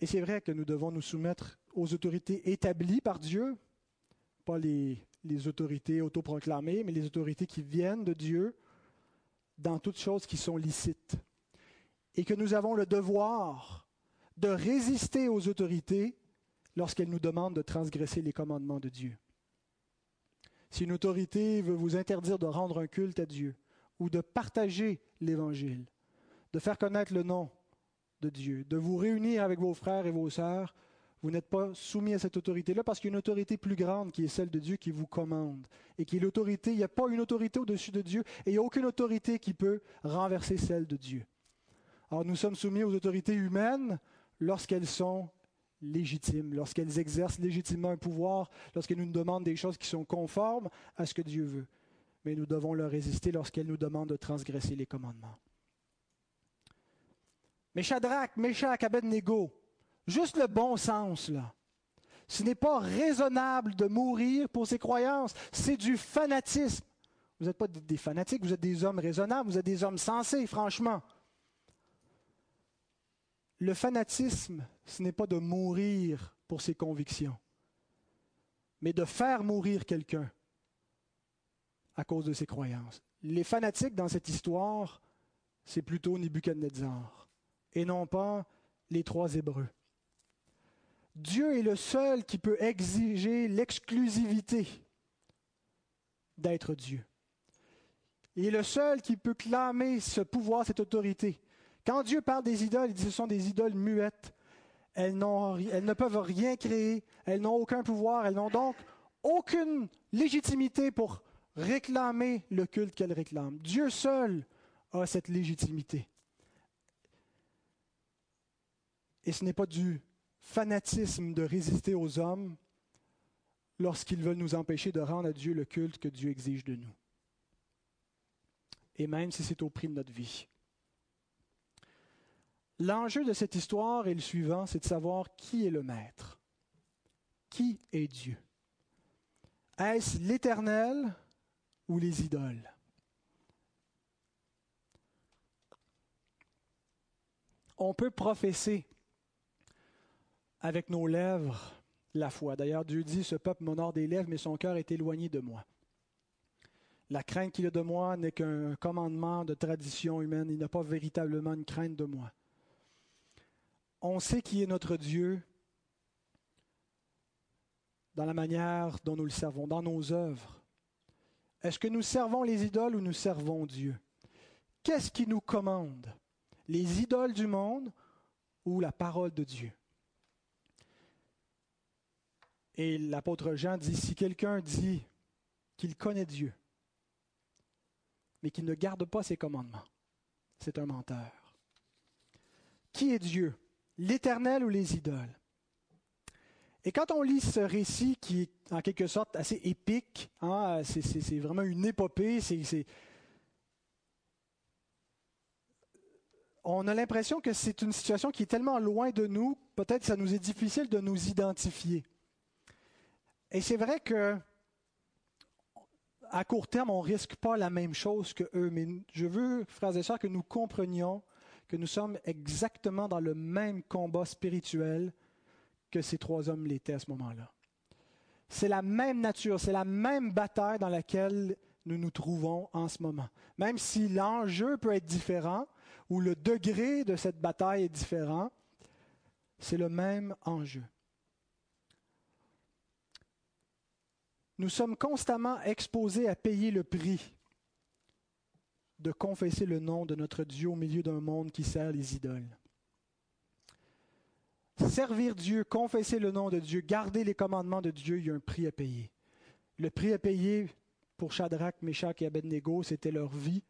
Et c'est vrai que nous devons nous soumettre aux autorités établies par Dieu, pas les, les autorités autoproclamées, mais les autorités qui viennent de Dieu dans toutes choses qui sont licites. Et que nous avons le devoir de résister aux autorités lorsqu'elle nous demande de transgresser les commandements de Dieu. Si une autorité veut vous interdire de rendre un culte à Dieu ou de partager l'Évangile, de faire connaître le nom de Dieu, de vous réunir avec vos frères et vos sœurs, vous n'êtes pas soumis à cette autorité-là parce qu'il y a une autorité plus grande qui est celle de Dieu qui vous commande. Et qui est l'autorité, il n'y a pas une autorité au-dessus de Dieu et il n'y a aucune autorité qui peut renverser celle de Dieu. Alors nous sommes soumis aux autorités humaines lorsqu'elles sont légitimes, lorsqu'elles exercent légitimement un pouvoir, lorsqu'elles nous demandent des choses qui sont conformes à ce que Dieu veut. Mais nous devons leur résister lorsqu'elles nous demandent de transgresser les commandements. Mais Shadrach, Meshach, Abednego, juste le bon sens, là. Ce n'est pas raisonnable de mourir pour ses croyances, c'est du fanatisme. Vous n'êtes pas des fanatiques, vous êtes des hommes raisonnables, vous êtes des hommes sensés, franchement. Le fanatisme, ce n'est pas de mourir pour ses convictions, mais de faire mourir quelqu'un à cause de ses croyances. Les fanatiques dans cette histoire, c'est plutôt Nebuchadnezzar, et non pas les trois Hébreux. Dieu est le seul qui peut exiger l'exclusivité d'être Dieu. Il est le seul qui peut clamer ce pouvoir, cette autorité. Quand Dieu parle des idoles, il dit ce sont des idoles muettes. Elles, ne peuvent rien créer, elles n'ont aucun pouvoir, elles n'ont donc aucune légitimité pour réclamer le culte qu'elles réclament. Dieu seul a cette légitimité. Et ce n'est pas du fanatisme de résister aux hommes lorsqu'ils veulent nous empêcher de rendre à Dieu le culte que Dieu exige de nous. Et même si c'est au prix de notre vie. L'enjeu de cette histoire est le suivant, c'est de savoir qui est le Maître. Qui est Dieu? Est-ce l'Éternel ou les idoles? On peut professer avec nos lèvres la foi. D'ailleurs, Dieu dit, ce peuple m'honore des lèvres, mais son cœur est éloigné de moi. La crainte qu'il a de moi n'est qu'un commandement de tradition humaine. Il n'a pas véritablement une crainte de moi. On sait qui est notre Dieu dans la manière dont nous le servons, dans nos œuvres. Est-ce que nous servons les idoles ou nous servons Dieu? Qu'est-ce qui nous commande? Les idoles du monde ou la parole de Dieu? Et l'apôtre Jean dit, si quelqu'un dit qu'il connaît Dieu, mais qu'il ne garde pas ses commandements, c'est un menteur. Qui est Dieu? L'Éternel ou les idoles Et quand on lit ce récit qui est en quelque sorte assez épique, hein, c'est vraiment une épopée, on a l'impression que c'est une situation qui est tellement loin de nous, peut-être que ça nous est difficile de nous identifier. Et c'est vrai que à court terme, on ne risque pas la même chose que eux, mais je veux, frères et sœurs, que nous comprenions que nous sommes exactement dans le même combat spirituel que ces trois hommes l'étaient à ce moment-là. C'est la même nature, c'est la même bataille dans laquelle nous nous trouvons en ce moment. Même si l'enjeu peut être différent ou le degré de cette bataille est différent, c'est le même enjeu. Nous sommes constamment exposés à payer le prix de confesser le nom de notre Dieu au milieu d'un monde qui sert les idoles. Servir Dieu, confesser le nom de Dieu, garder les commandements de Dieu, il y a un prix à payer. Le prix à payer pour Shadrach, Meshach et Abednego, c'était leur vie.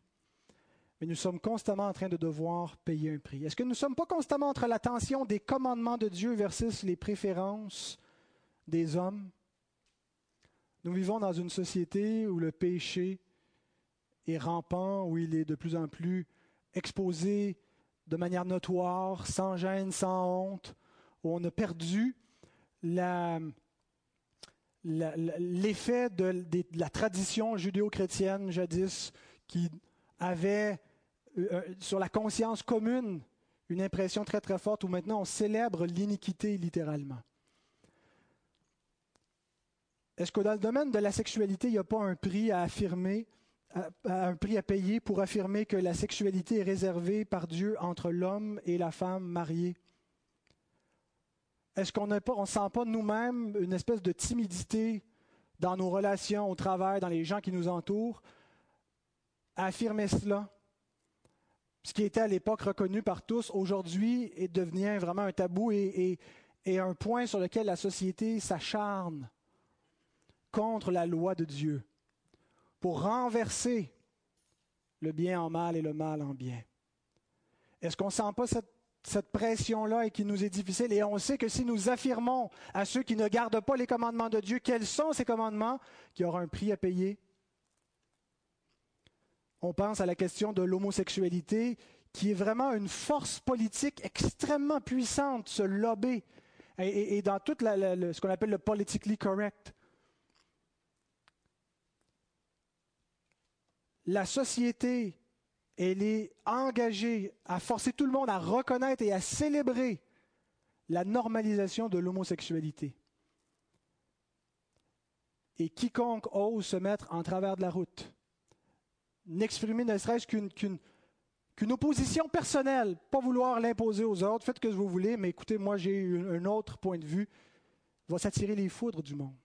Mais nous sommes constamment en train de devoir payer un prix. Est-ce que nous ne sommes pas constamment entre l'attention des commandements de Dieu versus les préférences des hommes? Nous vivons dans une société où le péché est rampant, où il est de plus en plus exposé de manière notoire, sans gêne, sans honte, où on a perdu l'effet de, la tradition judéo-chrétienne jadis qui avait euh, sur la conscience commune une impression très très forte où maintenant on célèbre l'iniquité littéralement. Est-ce que dans le domaine de la sexualité, il n'y a pas un prix à affirmer, un prix à payer pour affirmer que la sexualité est réservée par Dieu entre l'homme et la femme mariée? Est-ce qu'on ne sent pas nous-mêmes une espèce de timidité dans nos relations au travail, dans les gens qui nous entourent, à affirmer cela? Ce qui était à l'époque reconnu par tous, aujourd'hui, est devenu vraiment un tabou et un point sur lequel la société s'acharne contre la loi de Dieu pour renverser le bien en mal et le mal en bien. Est-ce qu'on ne sent pas cette, pression-là et qui nous est difficile? Et on sait que si nous affirmons à ceux qui ne gardent pas les commandements de Dieu quels sont ces commandements, qu'il y aura un prix à payer. On pense à la question de l'homosexualité, qui est vraiment une force politique extrêmement puissante, ce lobby, et, dans tout ce qu'on appelle le politically correct. La société, elle est engagée à forcer tout le monde à reconnaître et à célébrer la normalisation de l'homosexualité. Et quiconque ose se mettre en travers de la route, n'exprimer ne serait-ce qu'une opposition personnelle, pas vouloir l'imposer aux autres, faites ce que vous voulez, mais écoutez, moi j'ai un autre point de vue, va s'attirer les foudres du monde.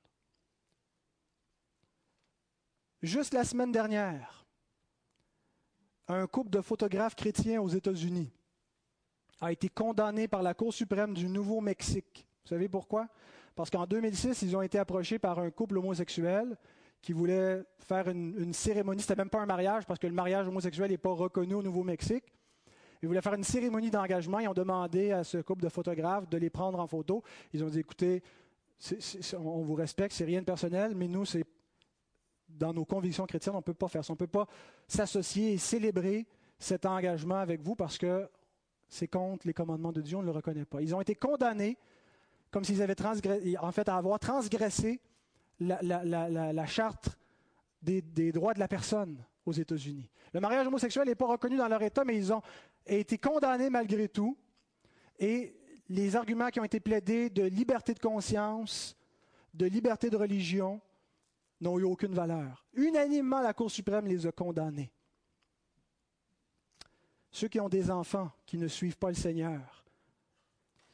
Juste la semaine dernière, un couple de photographes chrétiens aux États-Unis a été condamné par la Cour suprême du Nouveau-Mexique. Vous savez pourquoi? Parce qu'en 2006, ils ont été approchés par un couple homosexuel qui voulait faire une, cérémonie. C'était même pas un mariage parce que le mariage homosexuel n'est pas reconnu au Nouveau-Mexique. Ils voulaient faire une cérémonie d'engagement. Ils ont demandé à ce couple de photographes de les prendre en photo. Ils ont dit, écoutez, on vous respecte, c'est rien de personnel, mais nous, c'est dans nos convictions chrétiennes, on ne peut pas faire ça. On ne peut pas s'associer et célébrer cet engagement avec vous parce que c'est contre les commandements de Dieu, on ne le reconnaît pas. Ils ont été condamnés comme s'ils avaient transgressé, en fait, à avoir transgressé la, charte des, des, droits de la personne aux États-Unis. Le mariage homosexuel n'est pas reconnu dans leur État, mais ils ont été condamnés malgré tout. Et les arguments qui ont été plaidés de liberté de conscience, de liberté de religion, n'ont eu aucune valeur. Unanimement, la Cour suprême les a condamnés. Ceux qui ont des enfants qui ne suivent pas le Seigneur,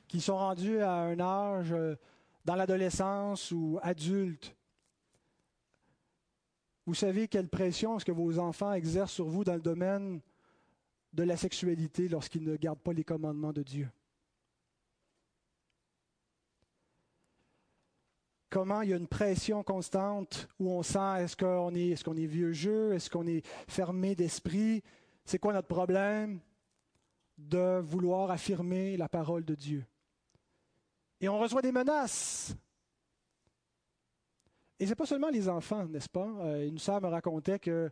qui sont rendus à un âge euh, dans l'adolescence ou adultes, vous savez quelle pression est-ce que vos enfants exercent sur vous dans le domaine de la sexualité lorsqu'ils ne gardent pas les commandements de Dieu? Comment il y a une pression constante où on sent est-ce qu'on est, est, qu'on est vieux jeu, est-ce qu'on est fermé d'esprit, c'est quoi notre problème? De vouloir affirmer la parole de Dieu. Et on reçoit des menaces. Et ce n'est pas seulement les enfants, n'est-ce pas? Euh, une sœur me racontait que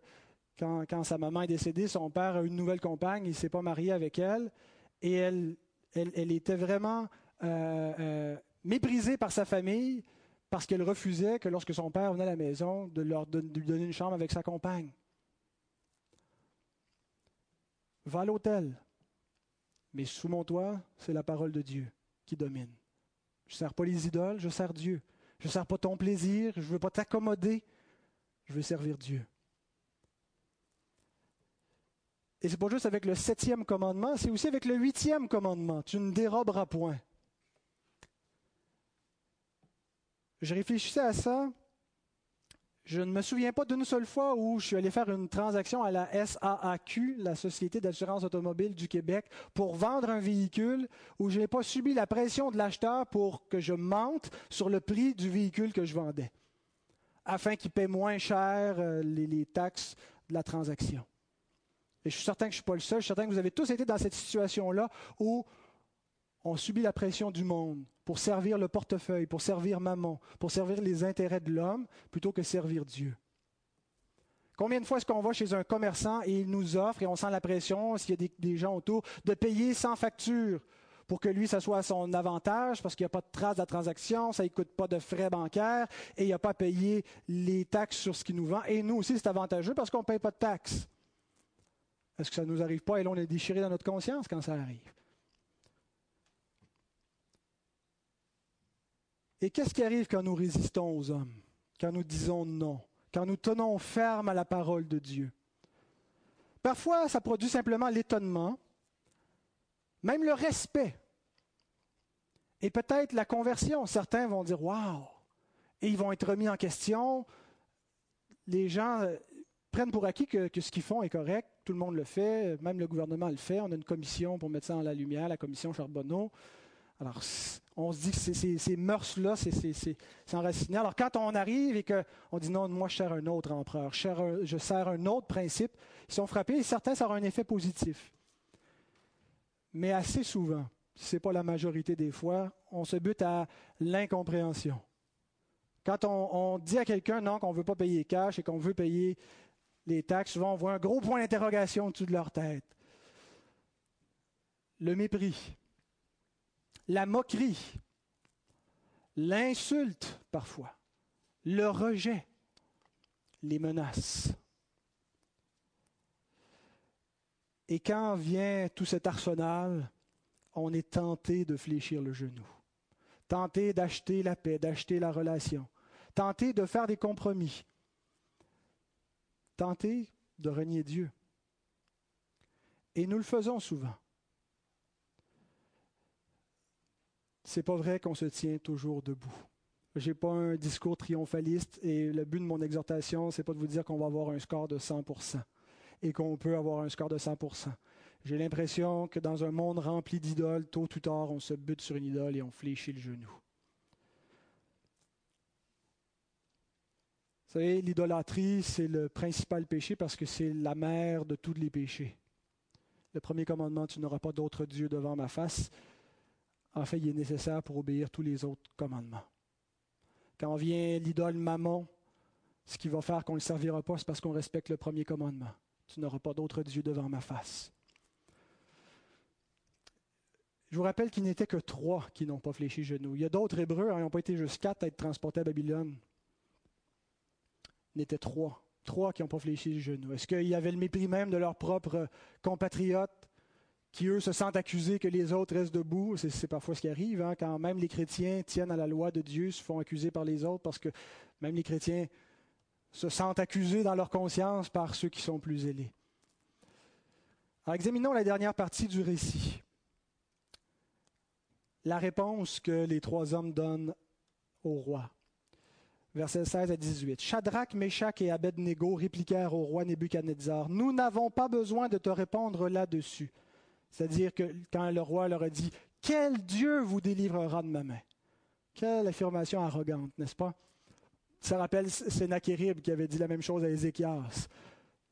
quand, sa maman est décédée, son père a une nouvelle compagne, il ne s'est pas marié avec elle, et elle, elle, était vraiment euh, euh, méprisée par sa famille parce qu'elle refusait que lorsque son père venait à la maison, de, leur, lui donner une chambre avec sa compagne. Va à l'hôtel, mais sous mon toit, c'est la parole de Dieu qui domine. Je ne sers pas les idoles, je sers Dieu. Je ne sers pas ton plaisir, je ne veux pas t'accommoder, je veux servir Dieu. Et c'est pas juste avec le septième commandement, c'est aussi avec le huitième commandement. Tu ne déroberas point. Je réfléchissais à ça. Je ne me souviens pas d'une seule fois où je suis allé faire une transaction à la SAAQ, la Société d'assurance automobile du Québec, pour vendre un véhicule où je n'ai pas subi la pression de l'acheteur pour que je mente sur le prix du véhicule que je vendais, afin qu'il paie moins cher euh, les, les taxes de la transaction. Et je suis certain que je ne suis pas le seul. Je suis certain que vous avez tous été dans cette situation-là où on subit la pression du monde pour servir le portefeuille, pour servir maman, pour servir les intérêts de l'homme, plutôt que servir Dieu. Combien de fois est-ce qu'on va chez un commerçant et il nous offre, et on sent la pression, s'il y a des, gens autour, de payer sans facture pour que lui, ça soit à son avantage, parce qu'il n'y a pas de trace de la transaction, ça ne coûte pas de frais bancaires, et il n'y a pas à payer les taxes sur ce qu'il nous vend. Et nous aussi, c'est avantageux parce qu'on ne paye pas de taxes. Est-ce que ça ne nous arrive pas? Et là, on est déchiré dans notre conscience quand ça arrive? Et qu'est-ce qui arrive quand nous résistons aux hommes, quand nous disons non, quand nous tenons ferme à la parole de Dieu? Parfois, ça produit simplement l'étonnement, même le respect, et peut-être la conversion. Certains vont dire Waouh! Et ils vont être remis en question. Les gens euh, prennent pour acquis que, ce qu'ils font est correct. Tout le monde le fait, même le gouvernement le fait. On a une commission pour mettre ça en la lumière, la commission Charbonneau. Alors, on se dit que ces, mœurs-là, c'est enraciné. Alors, quand on arrive et qu'on dit non, moi, je sers un autre empereur, je sers un autre principe, ils sont frappés et certains, ça aura un effet positif. Mais assez souvent, ce n'est pas la majorité des fois, on se bute à l'incompréhension. Quand on, on, dit à quelqu'un non, qu'on ne veut pas payer cash et qu'on veut payer les taxes, souvent on voit un gros point d'interrogation au-dessus de leur tête. Le mépris, la moquerie, l'insulte parfois, le rejet, les menaces. Et quand vient tout cet arsenal, on est tenté de fléchir le genou, tenté d'acheter la paix, d'acheter la relation, tenté de faire des compromis, tenté de renier Dieu. Et nous le faisons souvent. C'est pas vrai qu'on se tient toujours debout. Je n'ai pas un discours triomphaliste et le but de mon exhortation, c'est pas de vous dire qu'on va avoir un score de 100% et qu'on peut avoir un score de 100%. J'ai l'impression que dans un monde rempli d'idoles, tôt ou tard, on se bute sur une idole et on fléchit le genou. Vous savez, l'idolâtrie, c'est le principal péché parce que c'est la mère de tous les péchés. Le premier commandement, tu n'auras pas d'autre Dieu devant ma face. En fait, il est nécessaire pour obéir tous les autres commandements. Quand vient l'idole maman, ce qui va faire qu'on ne le servira pas, c'est parce qu'on respecte le premier commandement. Tu n'auras pas d'autre Dieu devant ma face. Je vous rappelle qu'il n'était que trois qui n'ont pas fléchi genoux. Il y a d'autres Hébreux, hein, ils n'ont pas été juste quatre à être transportés à Babylone. Il n'était trois. Trois qui n'ont pas fléchi le genou. Est-ce qu'il y avait le mépris même de leurs propres compatriotes? Qui, eux, se sentent accusés que les autres restent debout? C'est parfois ce qui arrive, hein, quand même les chrétiens tiennent à la loi de Dieu, se font accuser par les autres parce que même les chrétiens se sentent accusés dans leur conscience par ceux qui sont plus zélés. Alors, examinons la dernière partie du récit la réponse que les trois hommes donnent au roi. Versets 16 à 18. Shadrach, Meshach et Abednego répliquèrent au roi Nebuchadnezzar Nous n'avons pas besoin de te répondre là-dessus. C'est-à-dire que quand le roi leur a dit Quel Dieu vous délivrera de ma main Quelle affirmation arrogante, n'est-ce pas? Ça rappelle Sénachérib qui avait dit la même chose à Ézéchias.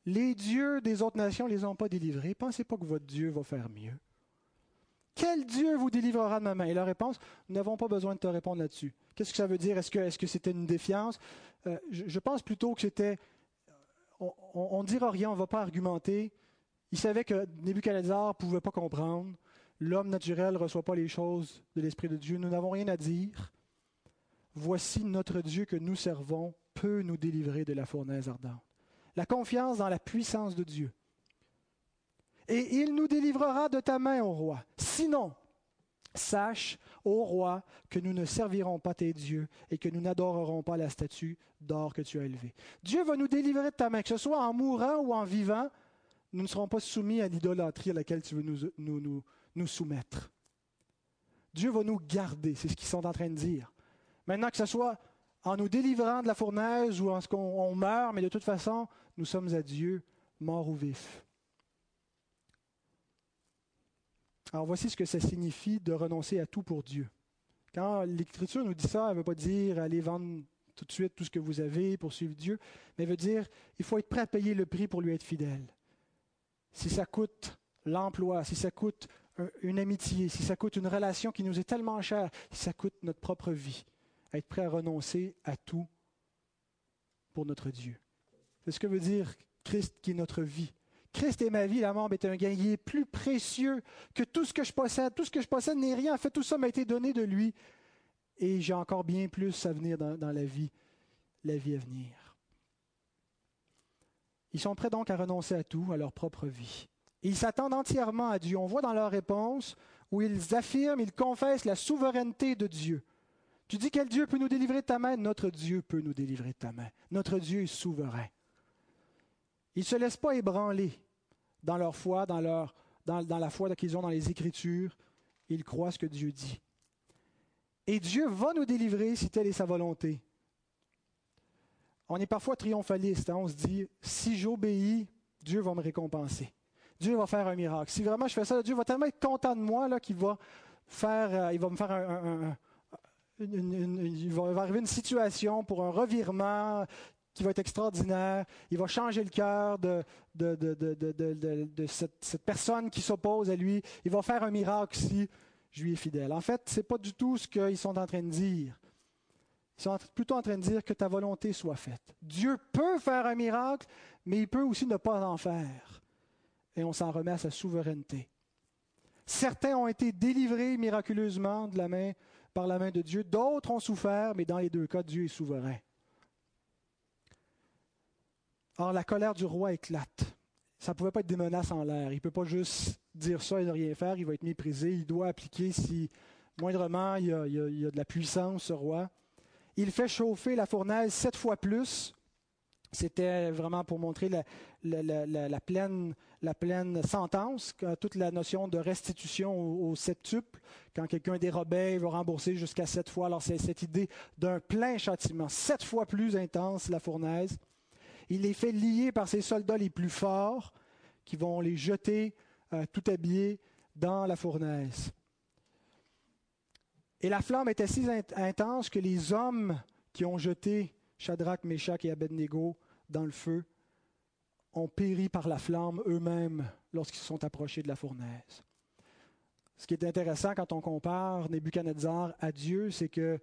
Les dieux des autres nations ne les ont pas délivrés. Pensez pas que votre Dieu va faire mieux. Quel Dieu vous délivrera de ma main Et la réponse, nous n'avons pas besoin de te répondre là-dessus. Qu'est-ce que ça veut dire? Est-ce que c'était une défiance? Euh, je, pense plutôt que c'était. On ne dira rien, on ne va pas argumenter. Il savait que Nebuchadnezzar ne pouvait pas comprendre. L'homme naturel ne reçoit pas les choses de l'Esprit de Dieu. Nous n'avons rien à dire. Voici notre Dieu que nous servons peut nous délivrer de la fournaise ardente. La confiance dans la puissance de Dieu et il nous délivrera de ta main, ô roi. Sinon, sache, ô roi, que nous ne servirons pas tes dieux et que nous n'adorerons pas la statue d'or que tu as élevée. Dieu va nous délivrer de ta main, que ce soit en mourant ou en vivant, nous ne serons pas soumis à l'idolâtrie à laquelle tu veux nous, nous, nous, soumettre. Dieu va nous garder, c'est ce qu'ils sont en train de dire. Maintenant, que ce soit en nous délivrant de la fournaise ou en ce qu'on meurt, mais de toute façon, nous sommes à Dieu, morts ou vifs. Alors voici ce que ça signifie de renoncer à tout pour Dieu. Quand l'Écriture nous dit ça, elle ne veut pas dire allez vendre tout de suite tout ce que vous avez pour suivre Dieu, mais elle veut dire il faut être prêt à payer le prix pour lui être fidèle. Si ça coûte l'emploi, si ça coûte une amitié, si ça coûte une relation qui nous est tellement chère, si ça coûte notre propre vie, être prêt à renoncer à tout pour notre Dieu. C'est ce que veut dire Christ qui est notre vie. Christ est ma vie, la mort est un gain. Il est plus précieux que tout ce que je possède. Tout ce que je possède n'est rien. En fait, tout ça m'a été donné de lui. Et j'ai encore bien plus à venir dans la vie, la vie à venir. Ils sont prêts donc à renoncer à tout, à leur propre vie. Ils s'attendent entièrement à Dieu. On voit dans leur réponse où ils affirment, ils confessent la souveraineté de Dieu. Tu dis quel Dieu peut nous délivrer de ta main? Notre Dieu peut nous délivrer de ta main. Notre Dieu est souverain. Ils ne se laissent pas ébranler dans leur foi, dans, leur, dans la foi qu'ils ont dans les Écritures. Ils croient ce que Dieu dit. Et Dieu va nous délivrer si telle est sa volonté. On est parfois triomphaliste. Hein. On se dit, si j'obéis, Dieu va me récompenser. Dieu va faire un miracle. Si vraiment je fais ça, Dieu va tellement être content de moi qu'il va faire, euh, il va me faire un, il va arriver une situation pour un revirement qui va être extraordinaire. Il va changer le cœur de, cette, personne qui s'oppose à lui. Il va faire un miracle si je lui ai fidèle. En fait, ce n'est pas du tout ce qu'ils sont en train de dire. Ils sont plutôt en train de dire que ta volonté soit faite. Dieu peut faire un miracle, mais il peut aussi ne pas en faire. Et on s'en remet à sa souveraineté. Certains ont été délivrés miraculeusement de la main, par la main de Dieu, d'autres ont souffert, mais dans les deux cas, Dieu est souverain. Or, la colère du roi éclate. Ça ne pouvait pas être des menaces en l'air. Il ne peut pas juste dire ça et ne rien faire. Il va être méprisé. Il doit appliquer si moindrement il y a, de la puissance, ce roi. Il fait chauffer la fournaise sept fois plus. C'était vraiment pour montrer la, pleine, sentence, toute la notion de restitution au, septuple. Quand quelqu'un dérobait, il va rembourser jusqu'à sept fois. Alors c'est cette idée d'un plein châtiment, sept fois plus intense la fournaise. Il les fait lier par ses soldats les plus forts, qui vont les jeter euh, tout habillés dans la fournaise. Et la flamme était si intense que les hommes qui ont jeté Shadrach, Meshach et Abednego dans le feu ont péri par la flamme eux-mêmes lorsqu'ils se sont approchés de la fournaise. Ce qui est intéressant quand on compare Nebuchadnezzar à Dieu, c'est que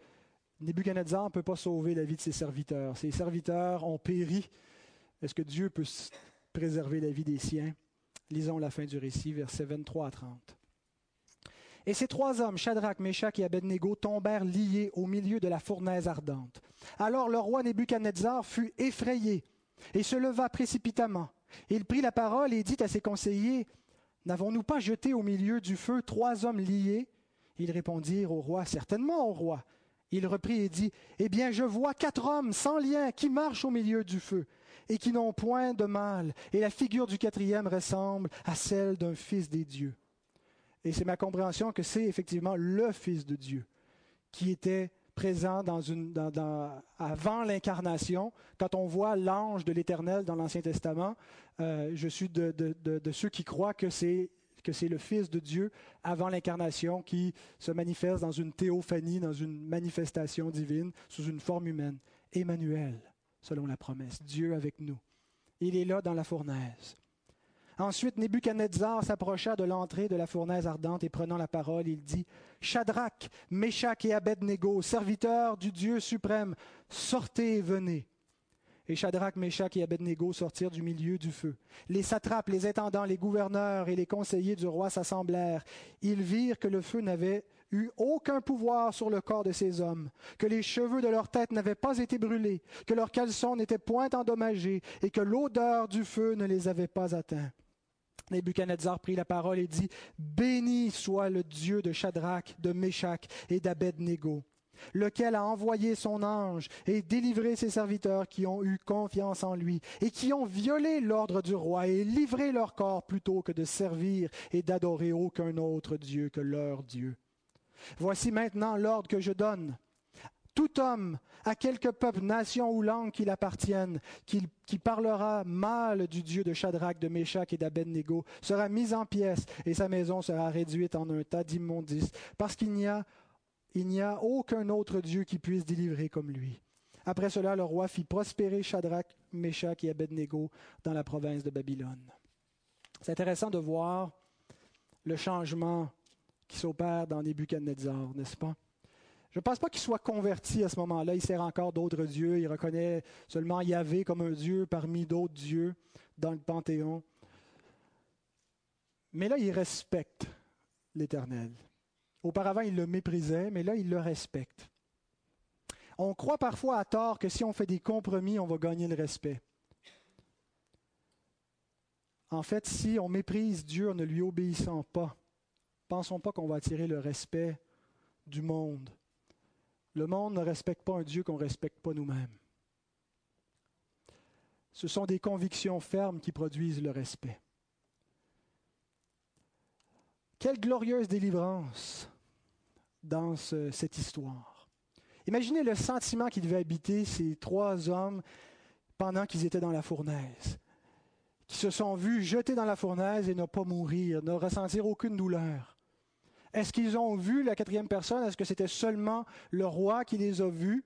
Nebuchadnezzar ne peut pas sauver la vie de ses serviteurs. Ses serviteurs ont péri. Est-ce que Dieu peut préserver la vie des siens? Lisons la fin du récit, versets 23 à 30. Et ces trois hommes, Shadrach, Meshach et Abednego, tombèrent liés au milieu de la fournaise ardente. Alors le roi Nebuchadnezzar fut effrayé et se leva précipitamment. Il prit la parole et dit à ses conseillers, N'avons-nous pas jeté au milieu du feu trois hommes liés? Ils répondirent au roi, Certainement, au roi. Il reprit et dit, Eh bien, je vois quatre hommes sans lien qui marchent au milieu du feu et qui n'ont point de mal, et la figure du quatrième ressemble à celle d'un fils des dieux. Et c'est ma compréhension que c'est effectivement le Fils de Dieu qui était présent avant l'incarnation. Quand on voit l'ange de l'Éternel dans l'Ancien Testament, euh, je suis de, de, ceux qui croient que c'est que c'est le Fils de Dieu avant l'incarnation qui se manifeste dans une théophanie, dans une manifestation divine, sous une forme humaine. Emmanuel, selon la promesse, Dieu avec nous. Il est là dans la fournaise. Ensuite, Nebuchadnezzar s'approcha de l'entrée de la fournaise ardente et prenant la parole, il dit Shadrach, Meshach et Abednego, serviteurs du Dieu suprême, sortez et venez. Et Shadrach, Meshach et Abednego sortirent du milieu du feu. Les satrapes, les intendants, les gouverneurs et les conseillers du roi s'assemblèrent. Ils virent que le feu n'avait eu aucun pouvoir sur le corps de ces hommes, que les cheveux de leur tête n'avaient pas été brûlés, que leurs caleçons n'étaient point endommagés et que l'odeur du feu ne les avait pas atteints. Nebuchadnezzar prit la parole et dit, Béni soit le Dieu de Shadrach, de Meshach et d'Abednego, lequel a envoyé son ange et délivré ses serviteurs qui ont eu confiance en lui et qui ont violé l'ordre du roi et livré leur corps plutôt que de servir et d'adorer aucun autre Dieu que leur Dieu. Voici maintenant l'ordre que je donne tout homme, à quelque peuple, nation ou langue qu'il appartienne, qui, parlera mal du Dieu de Shadrach, de Meshach et d'Abednego, sera mis en pièces et sa maison sera réduite en un tas d'immondices, parce qu'il n'y a, il n'y a aucun autre Dieu qui puisse délivrer comme lui. Après cela, le roi fit prospérer Shadrach, Meshach et Abednego dans la province de Babylone. C'est intéressant de voir le changement qui s'opère dans Nebuchadnezzar, n'est-ce pas? Je ne pense pas qu'il soit converti à ce moment-là. Il sert encore d'autres dieux. Il reconnaît seulement Yahvé comme un dieu parmi d'autres dieux dans le Panthéon. Mais là, il respecte l'Éternel. Auparavant, il le méprisait, mais là, il le respecte. On croit parfois à tort que si on fait des compromis, on va gagner le respect. En fait, si on méprise Dieu en ne lui obéissant pas, pensons pas qu'on va attirer le respect du monde. Le monde ne respecte pas un Dieu qu'on ne respecte pas nous-mêmes. Ce sont des convictions fermes qui produisent le respect. Quelle glorieuse délivrance dans cette histoire. Imaginez le sentiment qui devait habiter ces trois hommes pendant qu'ils étaient dans la fournaise, qui se sont vus jetés dans la fournaise et ne pas mourir, ne ressentir aucune douleur. Est-ce qu'ils ont vu la quatrième personne? Est-ce que c'était seulement le roi qui les a vus?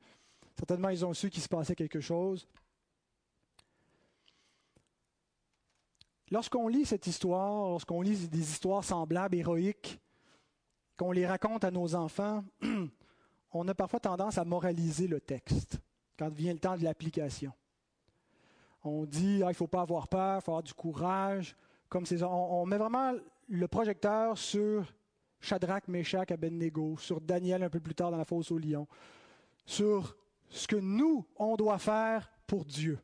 Certainement, ils ont su qu'il se passait quelque chose. Lorsqu'on lit cette histoire, lorsqu'on lit des histoires semblables, héroïques, qu'on les raconte à nos enfants, on a parfois tendance à moraliser le texte quand vient le temps de l'application. On dit, ah, il ne faut pas avoir peur, il faut avoir du courage. Comme on, on met vraiment le projecteur sur Shadrach, Meshach, Abednego, sur Daniel un peu plus tard dans la fosse au lion, sur ce que nous, on doit faire pour Dieu.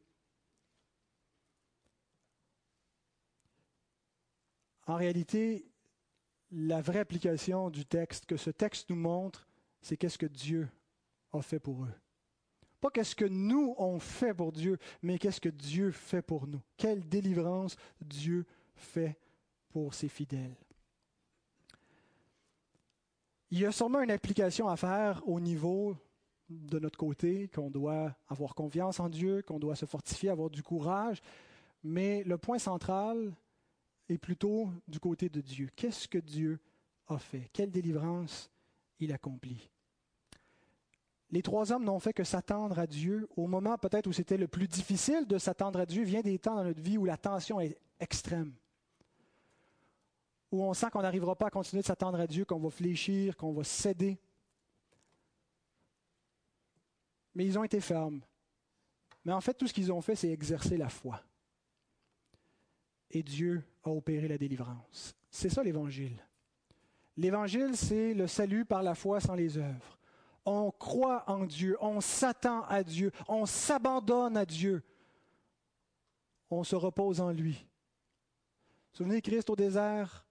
En réalité, la vraie application du texte que ce texte nous montre, c'est qu'est-ce que Dieu a fait pour eux. Pas qu'est-ce que nous on fait pour Dieu, mais qu'est-ce que Dieu fait pour nous. Quelle délivrance Dieu fait pour ses fidèles. Il y a sûrement une application à faire au niveau de notre côté, qu'on doit avoir confiance en Dieu, qu'on doit se fortifier, avoir du courage. Mais le point central est plutôt du côté de Dieu. Qu'est-ce que Dieu a fait? Quelle délivrance il accomplit? Les trois hommes n'ont fait que s'attendre à Dieu au moment peut-être où c'était le plus difficile de s'attendre à Dieu. Vient des temps dans notre vie où la tension est extrême, où on sent qu'on n'arrivera pas à continuer de s'attendre à Dieu, qu'on va fléchir, qu'on va céder. Mais ils ont été fermes. Mais en fait, tout ce qu'ils ont fait, c'est exercer la foi. Et Dieu a opéré la délivrance. C'est ça l'Évangile. L'Évangile, c'est le salut par la foi sans les œuvres on croit en Dieu, on s'attend à Dieu, on s'abandonne à Dieu, on se repose en lui. Souvenez Christ au désert,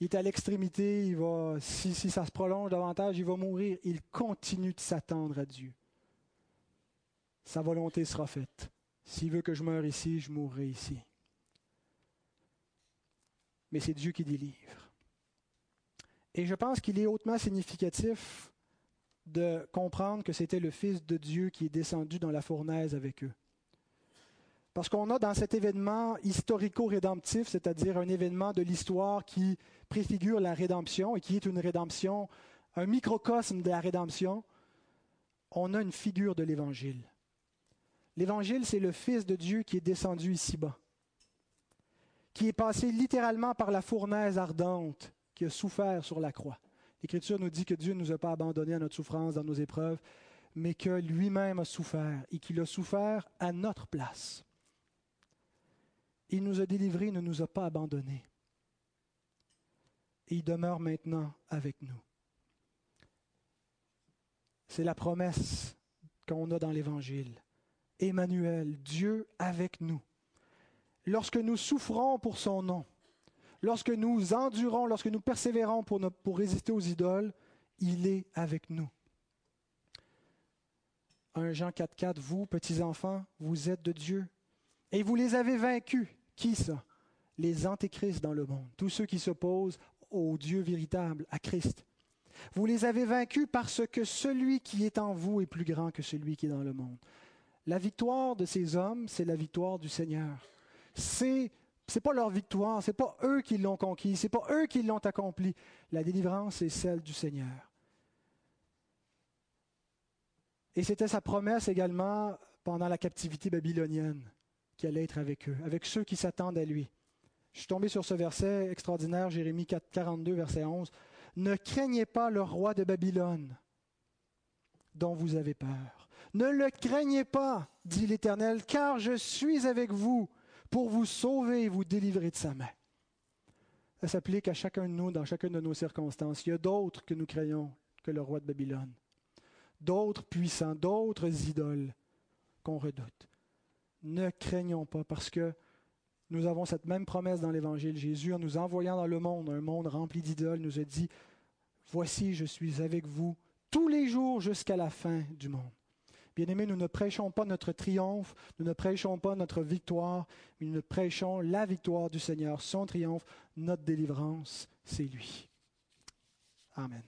il est à l'extrémité, il va, si, si ça se prolonge davantage, il va mourir. Il continue de s'attendre à Dieu. Sa volonté sera faite. S'il veut que je meure ici, je mourrai ici. Mais c'est Dieu qui délivre. Et je pense qu'il est hautement significatif de comprendre que c'était le Fils de Dieu qui est descendu dans la fournaise avec eux. Parce qu'on a dans cet événement historico-rédemptif, c'est-à-dire un événement de l'histoire qui préfigure la rédemption et qui est une rédemption, un microcosme de la rédemption, on a une figure de l'Évangile. L'Évangile, c'est le Fils de Dieu qui est descendu ici-bas, qui est passé littéralement par la fournaise ardente, qui a souffert sur la croix. L'Écriture nous dit que Dieu ne nous a pas abandonnés à notre souffrance dans nos épreuves, mais que lui-même a souffert et qu'il a souffert à notre place. Il nous a délivrés, il ne nous a pas abandonnés. Il demeure maintenant avec nous. C'est la promesse qu'on a dans l'Évangile. Emmanuel, Dieu avec nous. Lorsque nous souffrons pour son nom, lorsque nous endurons, lorsque nous persévérons pour, pour résister aux idoles, il est avec nous. 1 Jean 4,4 Vous, petits enfants, vous êtes de Dieu. Et vous les avez vaincus. Qui ça? Les antéchrists dans le monde. Tous ceux qui s'opposent au Dieu véritable, à Christ. Vous les avez vaincus parce que celui qui est en vous est plus grand que celui qui est dans le monde. La victoire de ces hommes, c'est la victoire du Seigneur. C'est n'est pas leur victoire, c'est pas eux qui l'ont conquis, c'est pas eux qui l'ont accompli. La délivrance est celle du Seigneur. Et c'était sa promesse également pendant la captivité babylonienne, qui allait être avec eux, avec ceux qui s'attendent à lui. Je suis tombé sur ce verset extraordinaire, Jérémie 4, 42, verset 11. Ne craignez pas le roi de Babylone, dont vous avez peur. Ne le craignez pas, dit l'Éternel, car je suis avec vous pour vous sauver et vous délivrer de sa main. Ça s'applique à chacun de nous dans chacune de nos circonstances. Il y a d'autres que nous craignons que le roi de Babylone, d'autres puissants, d'autres idoles qu'on redoute. Ne craignons pas parce que nous avons cette même promesse dans l'Évangile. Jésus, en nous envoyant dans le monde, un monde rempli d'idoles, nous a dit, Voici, je suis avec vous tous les jours jusqu'à la fin du monde. Bien-aimés, nous ne prêchons pas notre triomphe, nous ne prêchons pas notre victoire, mais nous prêchons la victoire du Seigneur, son triomphe, notre délivrance, c'est lui. Amen.